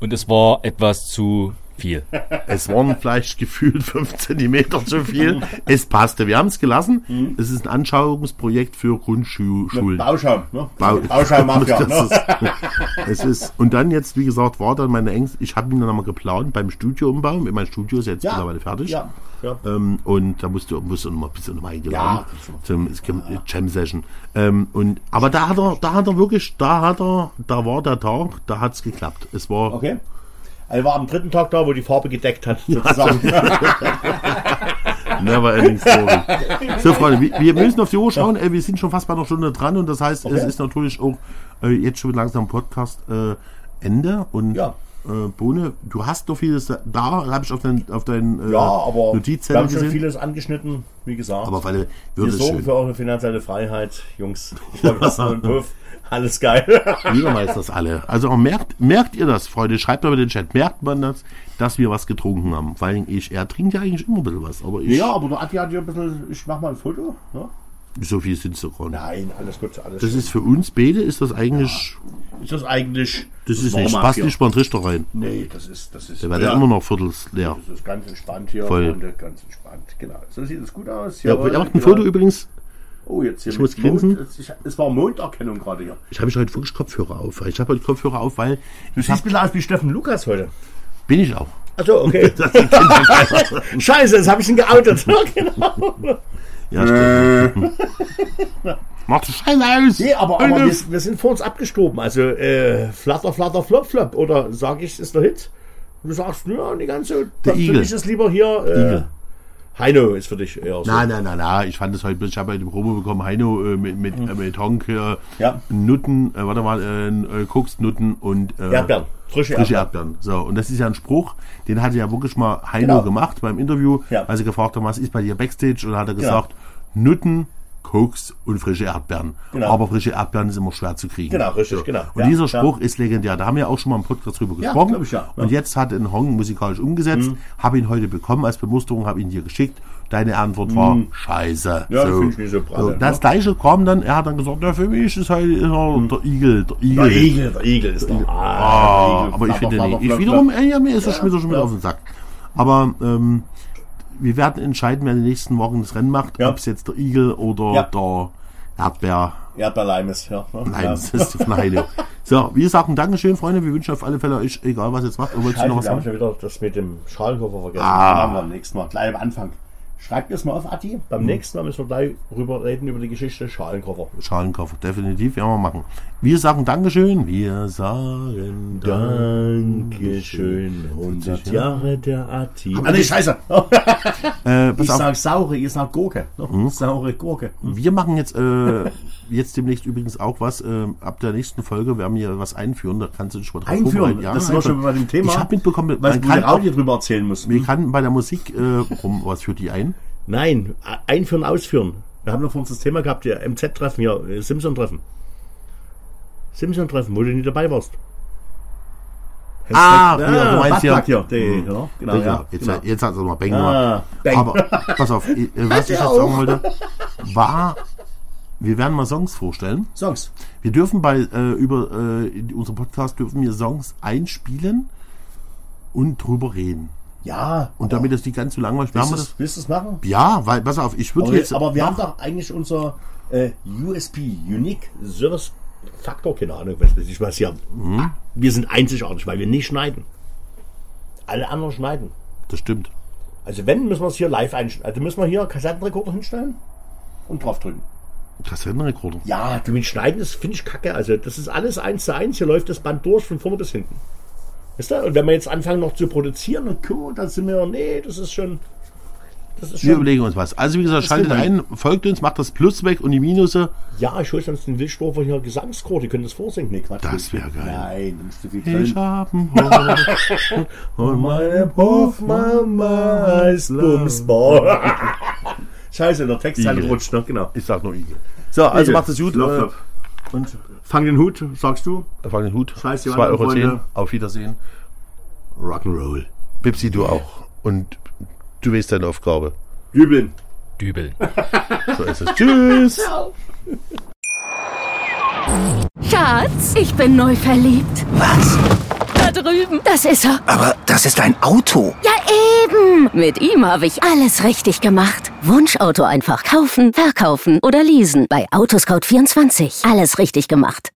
Und es war etwas zu viel. Es waren vielleicht gefühlt 5 Zentimeter zu viel. Es passte. Wir haben es gelassen. Mhm. Es ist ein Anschauungsprojekt für Grundschulen. Bauschaum, ne? Bau- Bauschaum-Mafia, Das ne? Es ist, und dann jetzt, wie gesagt, war dann meine Ängste, ich habe ihn dann nochmal geplant beim Studioumbau. Mein Studio ist jetzt mittlerweile fertig. Ja, ja. Ähm, und da musste, musste noch mal ein bisschen noch mal eingeladen Ja, zum Jam Session. Ähm, und, aber da hat er, da hat er wirklich, da hat er, da war der Tag, da hat es geklappt. Es war, Okay. Also war am dritten Tag da, wo die Farbe gedeckt hat, sozusagen. never ending story. So, Freunde, wir, wir müssen auf die Uhr schauen. Äh, wir sind schon fast bei einer Stunde dran und das heißt, es Okay. ist natürlich auch äh, jetzt schon langsam Podcast äh, Ende. Und Ja. Äh, Bohne, du hast noch vieles da, da habe ich auf deinen auf deinen äh, Ja, aber wir Notizzettel haben schon gesehen. vieles angeschnitten, wie gesagt. Aber weil wir würde es sorgen schön. für eure finanzielle Freiheit, Jungs. Ich glaube, das ist ein Puff. Alles geil. Wir meistern das alle. Also auch merkt, merkt ihr das, Freunde? Schreibt mal in den Chat. Merkt man das, dass wir was getrunken haben? Vor allem ich. Er trinkt ja eigentlich immer ein bisschen was. Aber ich, ja, aber der Adi hat ja ein bisschen, ich mach mal ein Foto. Ne? So viel sind es doch gar nicht. Nein, alles gut, alles Das gut. ist für uns beide, ist das eigentlich, Ist das eigentlich... das ist nicht, passt hier? nicht mal ein Trichter rein. Nee, das ist... Das ist Der wird ja immer noch viertels leer. Das ist ganz entspannt hier. Voll. Ganz entspannt, genau. So sieht es gut aus. Ja, Jawohl, er macht ein genau. Foto übrigens. Oh, jetzt hier Ich muss Mond. grinsen. Ich- es war Monderkennung gerade hier. Ich habe ich heute wirklich Kopfhörer auf. Ich habe heute Kopfhörer auf, weil Du siehst ein bisschen aus wie Steffen Lukas heute. bin ich auch. Achso, okay. Scheiße, jetzt habe ich ihn geoutet. genau. Ja, stimmt. Macht das Scheiße aus. Nee, aber, aber wir, wir sind vor uns abgestorben. Also, äh, flatter, flatter, flop, flop. Oder sage ich, ist der Hit? Du sagst, ja, die ganze. Der für Igel. mich ist lieber hier. Äh, Igel. Heino ist für dich eher so. Nein, nein, nein, nein. Ich fand das heute, ich habe heute Probe bekommen, Heino äh, mit, mit, äh, mit Honk, äh, Ja. Nutten, äh, warte mal, äh, äh, Koksnutten und äh, Erdbeeren. Frische frische Erdbeeren. Erdbeeren. So, und das ist ja ein Spruch, den hatte ja wirklich mal Heino Genau. gemacht beim Interview, Ja. als er gefragt hat, was ist bei dir Backstage, und hat er gesagt, Nutten Koks und frische Erdbeeren. Genau. Aber frische Erdbeeren ist immer schwer zu kriegen. Genau, richtig, genau. Und Ja, dieser ja. Spruch ist legendär. Da haben wir auch schon mal im Podcast drüber gesprochen. glaub ich, ja. Mhm. Und jetzt hat ein Hong musikalisch umgesetzt, habe ihn heute bekommen als Bemusterung, habe ihn dir geschickt. Deine Antwort war Scheiße. Mhm. Ja, das finde ich nicht so Das gleiche kam dann, er hat dann gesagt, ja, für mich ist heute immer der Igel. Der Igel. Mhm. Der Igel, der Igel ist doch. Ah, Ah, der Igel, aber ich finde nicht. Ich wiederum, äh, ja, mir ist das schon wieder, schon wieder auf den Sack. Aber ähm, wir werden entscheiden, wer in den nächsten Wochen das Rennen macht, Ja. ob es jetzt der Igel oder Ja. der Erdbeer. Erdbeerleim ist, ja. ne? Das ist von Heide. So, wir sagen Dankeschön, Freunde. Wir wünschen auf alle Fälle euch, egal was ihr jetzt macht. Oder wolltest du noch was wir haben sagen? schon wieder das mit dem Schalenkoffer vergessen. Ah. Machen wir am nächsten Mal, gleich am Anfang. Schreibt das mal auf, Atti. Beim nächsten Mal müssen wir gleich rüber reden über die Geschichte Schalenkoffer. Schalenkoffer, definitiv, werden wir machen. Wir sagen Dankeschön. Wir sagen Dankeschön, 100 Jahre der Atti. Ah, nee, scheiße. Äh, Ich auf, sag saure, ihr sagt Gurke. Saure Gurke. wir machen jetzt äh, jetzt demnächst übrigens auch was. Äh, ab der nächsten Folge werden wir was einführen. Da kannst du dich schon mal drauf Einführen. Ja, das wir schon bei dem Thema. Ich habe mitbekommen, Was man du kann, auch, Audio drüber erzählen muss. wir kann bei der Musik äh, rum, was führt die ein? Nein, einführen, ausführen. Wir haben noch vor uns das Thema gehabt, ja, MZ-Treffen, hier, äh, Simpson-Treffen. Simpson-Treffen, wo du nie dabei warst. Ah, ja, du meinst ja- hier. Die, genau, genau, ja, jetzt, genau. jetzt hat er mal Bang Ah, gemacht. Bang. Aber pass auf, was ich jetzt sagen wollte, war, wir werden mal Songs vorstellen. Songs. Wir dürfen bei äh, über äh, unserem Podcast dürfen wir Songs einspielen und drüber reden. Ja. Und damit das nicht ganz so langweilig willst machen wir du das. es- willst du es machen? Ja, weil, pass auf, ich würde jetzt. aber wir haben doch eigentlich unser äh, USP, Unique Service Faktor, keine Ahnung, was weiß ich was hier. Mhm. Wir sind einzigartig, weil wir nicht schneiden. Alle anderen schneiden. Das stimmt. Also wenn, müssen wir es hier live einstellen. Also müssen wir hier Kassettenrekorder hinstellen und draufdrücken. Kassettenrekorder. Ja, du mit Schneiden, das finde ich kacke. Also das ist alles eins zu eins. Hier läuft das Band durch von vorne bis hinten. Wisst ihr? Und wenn wir jetzt anfangen noch zu produzieren, und dann sind wir, nee, das ist schon, Wir überlegen uns was. Also wie gesagt, schaltet ein, folgt uns, macht das Plus weg und die Minusse. ja, ich hole sonst den Wildstorfer hier Gesangschor, die können das vorsingen. Nee, Quatsch. Das wäre geil. Nein, du musst zu viel Ich hab einen und meine Hofmama ist Bumsbar. Scheiße, der Text halt Igel. rutscht, ne? Genau. Ich sag nur Igel. So, also Igel. macht es gut. Äh, und Fang den Hut, sagst du? fang den Hut. Scheiß die 2,10 anderen Euro. Auf Wiedersehen. Rock'n'Roll. Bipsi, du auch. Und du weißt deine Aufgabe. Jubeln. Dübeln. So ist es. Tschüss. Schatz, ich bin neu verliebt. Was? Da drüben. Das ist er. Aber das ist ein Auto. Ja, eben. Mit ihm habe ich alles richtig gemacht. Wunschauto einfach kaufen, verkaufen oder leasen. Bei Autoscout24. Alles richtig gemacht.